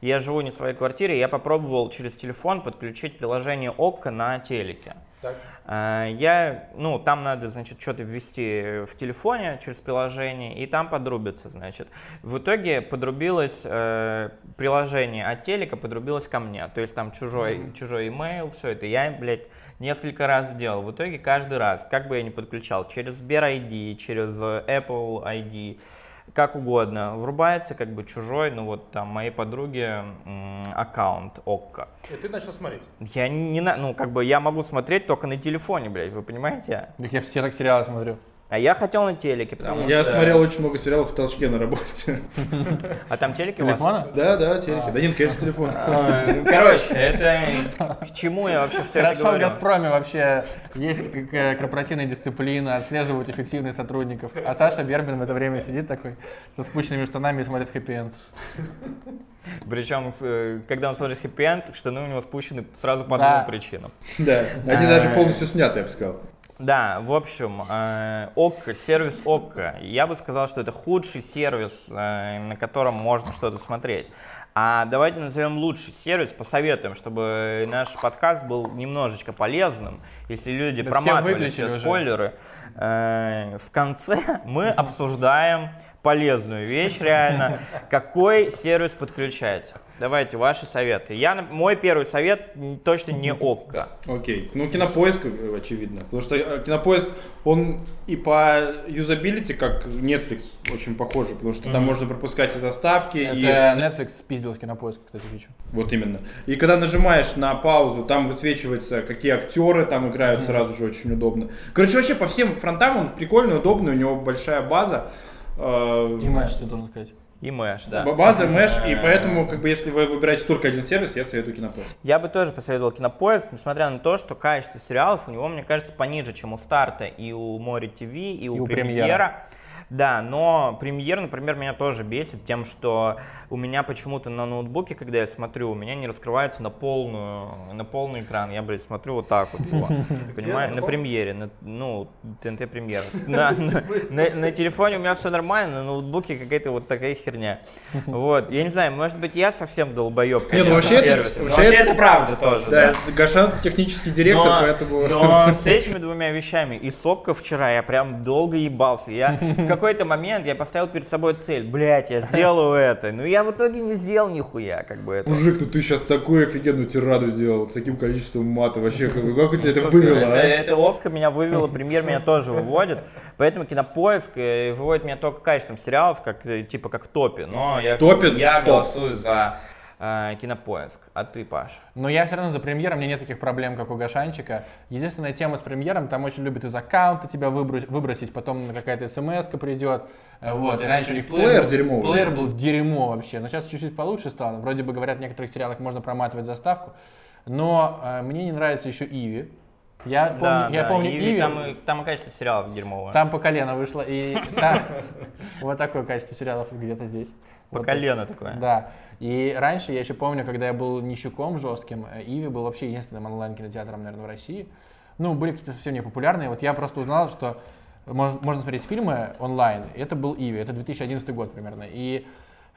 Я живу не в своей квартире, я попробовал через телефон подключить приложение ОККО на телеке. А, Я, ну, там надо, значит, что-то ввести в телефоне через приложение, и там подрубится, значит. В итоге подрубилось э, приложение от телека, подрубилось ко мне. То есть там чужой, чужой имейл, все это. Я, блядь, несколько раз делал. В итоге каждый раз, как бы я ни подключал, через Сбер ID, через э, Apple ID, как угодно, врубается как бы чужой, ну вот там моей подруги м, аккаунт ОККО. И ты начал смотреть. Я не, на- ну как бы я могу смотреть только на телефоне, блядь, вы понимаете? Так я все так сериалы смотрю. А я хотел на телеке, потому Я что... смотрел очень много сериалов в толчке на работе. А там телеки? Телефона? Да, да, телеки. Да нет, конечно, с телефона. А, ну, Короче, (laughs) это к чему я вообще все это Хорошо в говорю? Газпроме вообще есть как, э, корпоративная дисциплина, отслеживают эффективность сотрудников. А Саша Бербин в это время сидит такой со спущенными штанами и смотрит хэппи-энд. Причем, э, когда он смотрит хэппи штаны у него спущены сразу по двум причинам. Да, они даже полностью сняты, я бы сказал. Да, в общем, э, ОККО, сервис ОККО, я бы сказал, что это худший сервис, э, на котором можно что-то смотреть. А давайте назовем лучший сервис, посоветуем, чтобы наш подкаст был немножечко полезным. Если люди Да проматывали все спойлеры, э, в конце (laughs) мы обсуждаем полезную вещь реально. (laughs) Какой сервис подключать? Давайте ваши советы. Я, мой первый совет точно не ОККО. Окей. Ну, кинопоиск, очевидно. Потому что э, кинопоиск, он и по юзабилити, как Netflix, очень похожий. Потому что там можно пропускать и заставки, Это и... Netflix спиздил с кинопоиска, кстати, фичу. Вот именно. И когда нажимаешь на паузу, там высвечивается, какие актеры там играют, сразу же очень удобно. Короче, вообще по всем фронтам он прикольный, удобный, у него большая база. Э, И матч, ты должен сказать. И Мэш, да. База, меш, и поэтому, как бы, если вы выбираете только один сервис, я советую кинопоиск. Я бы тоже посоветовал кинопоиск, несмотря на то, что качество сериалов у него, мне кажется, пониже, чем у старта и у Море ТВ, и у, у премьера. Премьера. Да, но премьер, например, меня тоже бесит тем, что у меня почему-то на ноутбуке, когда я смотрю, у меня не раскрывается на полную, на полный экран. Я, блядь, смотрю вот так вот его. (laughs) Понимаешь, на премьере, на, ну, ТНТ премьера. (laughs) На, на- на- на телефоне у меня все нормально, на ноутбуке какая-то вот такая херня. (laughs) Вот, я не знаю, может быть, я совсем долбоеб, Не, ну конечно, вообще это- сервисом. вообще Вообще это- это правда тоже, Да, да. Гашан технический директор, Но, поэтому... но с этими двумя вещами и сокко вчера я прям долго ебался. Я в какой-то момент я поставил перед собой цель, блять, я сделаю (laughs) это. Но я в итоге не сделал нихуя, как бы это. Мужик, ну ты сейчас такую офигенную тираду сделал, с таким количеством мата, вообще, как, как у тебя это вывело, это, а? это опка меня вывела, премьер меня тоже выводит. Поэтому кинопоиск э, выводит меня только качеством сериалов, как, э, типа как топе. Но я, Топе? я Топ. голосую за э, Кинопоиск. А ты, Паш? Но я все равно за премьером, у меня нет таких проблем, как у Гашанчика. Единственная тема с премьером, там очень любят из аккаунта тебя выброс- выбросить, потом какая-то смс придет. Э, Вот, и раньше у них Плеер был- дерьмовый. Плеер был дерьмо вообще, но сейчас чуть-чуть получше стало. Вроде бы говорят, в некоторых сериалах можно проматывать заставку. Но э, мне не нравится еще Иви. Я помню, да, я да, помню Иви, Иви. Там, и- там и качество сериалов дерьмовое. Там по колено вышло, и (laughs) вот такое качество сериалов где-то здесь. По Вот колено такое. Да. И раньше, я еще помню, когда я был нищуком жестким, э, Иви был вообще единственным онлайн-кинотеатром, наверное, в России. Ну, были какие-то совсем непопулярные. Вот я просто узнал, что мож- можно смотреть фильмы онлайн. Это был Иви. Это 2011 год примерно. И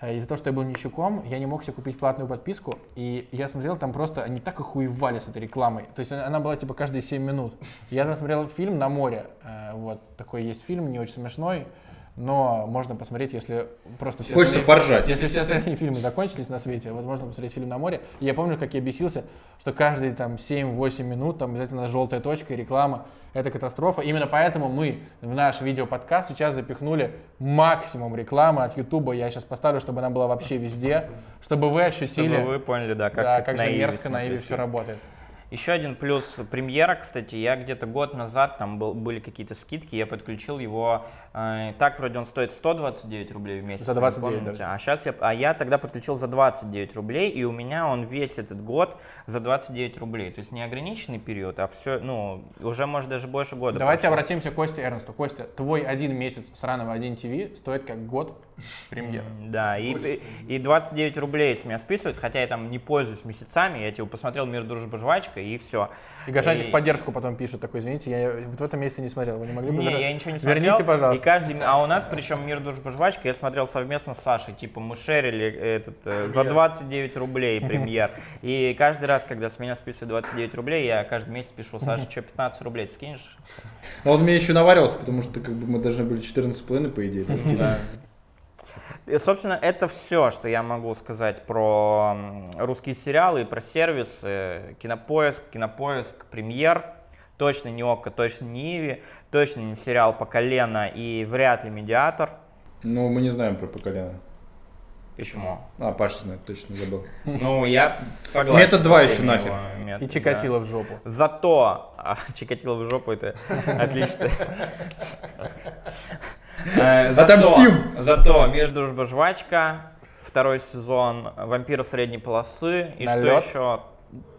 э, из-за того, что я был нищуком, я не мог себе купить платную подписку. И я смотрел, там просто они так охуевали с этой рекламой. То есть она она была типа каждые 7 минут. Я там смотрел фильм на море. Э, Вот такой есть фильм, не очень смешной. Но можно посмотреть, если просто... все Хочется остальные- поржать. если все остальные фильмы закончились на свете, вот можно посмотреть фильм на море. И я помню, как я бесился, что каждые там 7-8 минут там обязательно желтая точка и реклама. Это катастрофа. Именно поэтому мы в наш видеоподкаст сейчас запихнули максимум рекламы от Ютуба. Я сейчас поставлю, чтобы она была вообще везде, чтобы вы ощутили, Чтобы вы поняли, да, как, да, как же мерзко на Иви все работает. Еще один плюс премьера, кстати, я где-то год назад, там был- были какие-то скидки, я подключил его, так вроде он стоит 129 рублей в месяц. За не 29, помните? да. А сейчас я, а я тогда подключил за 29 рублей, и у меня он весь этот год за 29 рублей. То есть не ограниченный период, а все, ну, уже может даже больше года. Давайте прошло. обратимся к Косте Эрнсту. Костя, твой один месяц сраного 1 ТВ стоит как год (laughs) премьеры. Да, и, и 29 рублей с меня списывают, хотя я там не пользуюсь месяцами, я типа посмотрел «Мир, дружба, жвачка» и все. И Гашанчик поддержку потом пишет такой, извините, я вот в этом месте не смотрел, вы не могли бы Не, вернуть? я ничего не смотрел. Верните, пожалуйста. И каждый, а у нас, причем «Мир, дружба, жвачка», я смотрел совместно с Сашей. Типа мы шерили этот э, за 29 рублей (laughs) премьер. И каждый раз, когда с меня списывают 29 рублей, я каждый месяц пишу, Саша, что, 15 рублей ты скинешь? А он мне еще наваривался, потому что как бы мы должны были 14,5 по идее. И, собственно, это все, что я могу сказать про русские сериалы и про сервисы. Кинопоиск, Кинопоиск, Премьер. Точно не ОККО, точно не Иви, точно не сериал по колено и вряд ли Медиатор. Ну, мы не знаем про поколение. Почему? А, Паша знает, точно забыл. Ну, я согласен. Метод два с еще этим нафиг. его методом, И Чикатило в жопу. да. Зато... а, (laughs) Чикатило в жопу, это (laughs) отлично. Э, зато- Отомстим. Зато «Мир, дружба, жвачка», второй сезон «Вампира средней полосы» и что еще?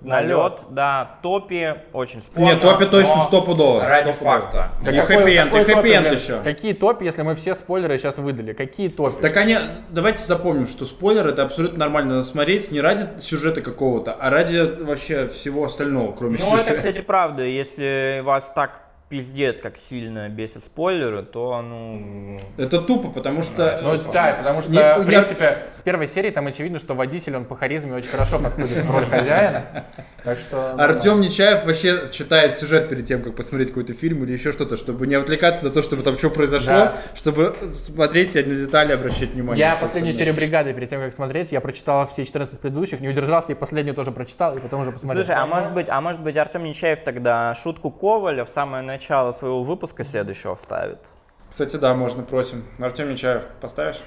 Налет. Да, Топи, очень спорно. Нет, топи точно но стопудово. Ради стопудово. факта. Да и хэппи-энд, и хэппи-энд еще. Какие топи, если мы все спойлеры сейчас выдали? Какие топи? Так они, давайте запомним, что спойлер это абсолютно нормально надо смотреть не ради сюжета какого-то, а ради вообще всего остального, кроме Ну, сюжета. это, кстати, правда. Если вас так пиздец, как сильно бесит спойлеры, то, ну... Это тупо, потому что... Ну да, потому что, Не- в я- принципе, с первой серии там очевидно, что водитель, он по харизме очень хорошо подходит в роль хозяина. Так что... Артем Нечаев вообще читает сюжет перед тем, как посмотреть какой-то фильм или еще что-то, чтобы не отвлекаться на то, чтобы там что произошло, Да. чтобы смотреть и на детали обращать внимание. Я последнюю серию бригады, перед тем, как смотреть, я прочитал все 14 предыдущих, не удержался и последнюю тоже прочитал, и потом уже посмотрел. Слушай, а может быть, а может быть Артем Нечаев тогда шутку Коваля в самое начало своего выпуска следующего вставит? Кстати, да, можно, просим. Артем Нечаев, поставишь?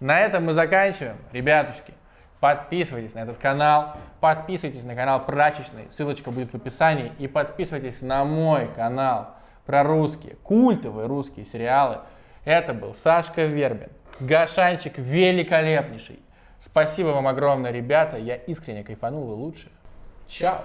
На этом мы заканчиваем. Ребятушки, подписывайтесь на этот канал, подписывайтесь на канал Прачечный, ссылочка будет в описании, и подписывайтесь на мой канал про русские, культовые русские сериалы. Это был Сашка Вербин, Гашанчик великолепнейший. Спасибо вам огромное, ребята, я искренне кайфанул, вы лучше. Чао!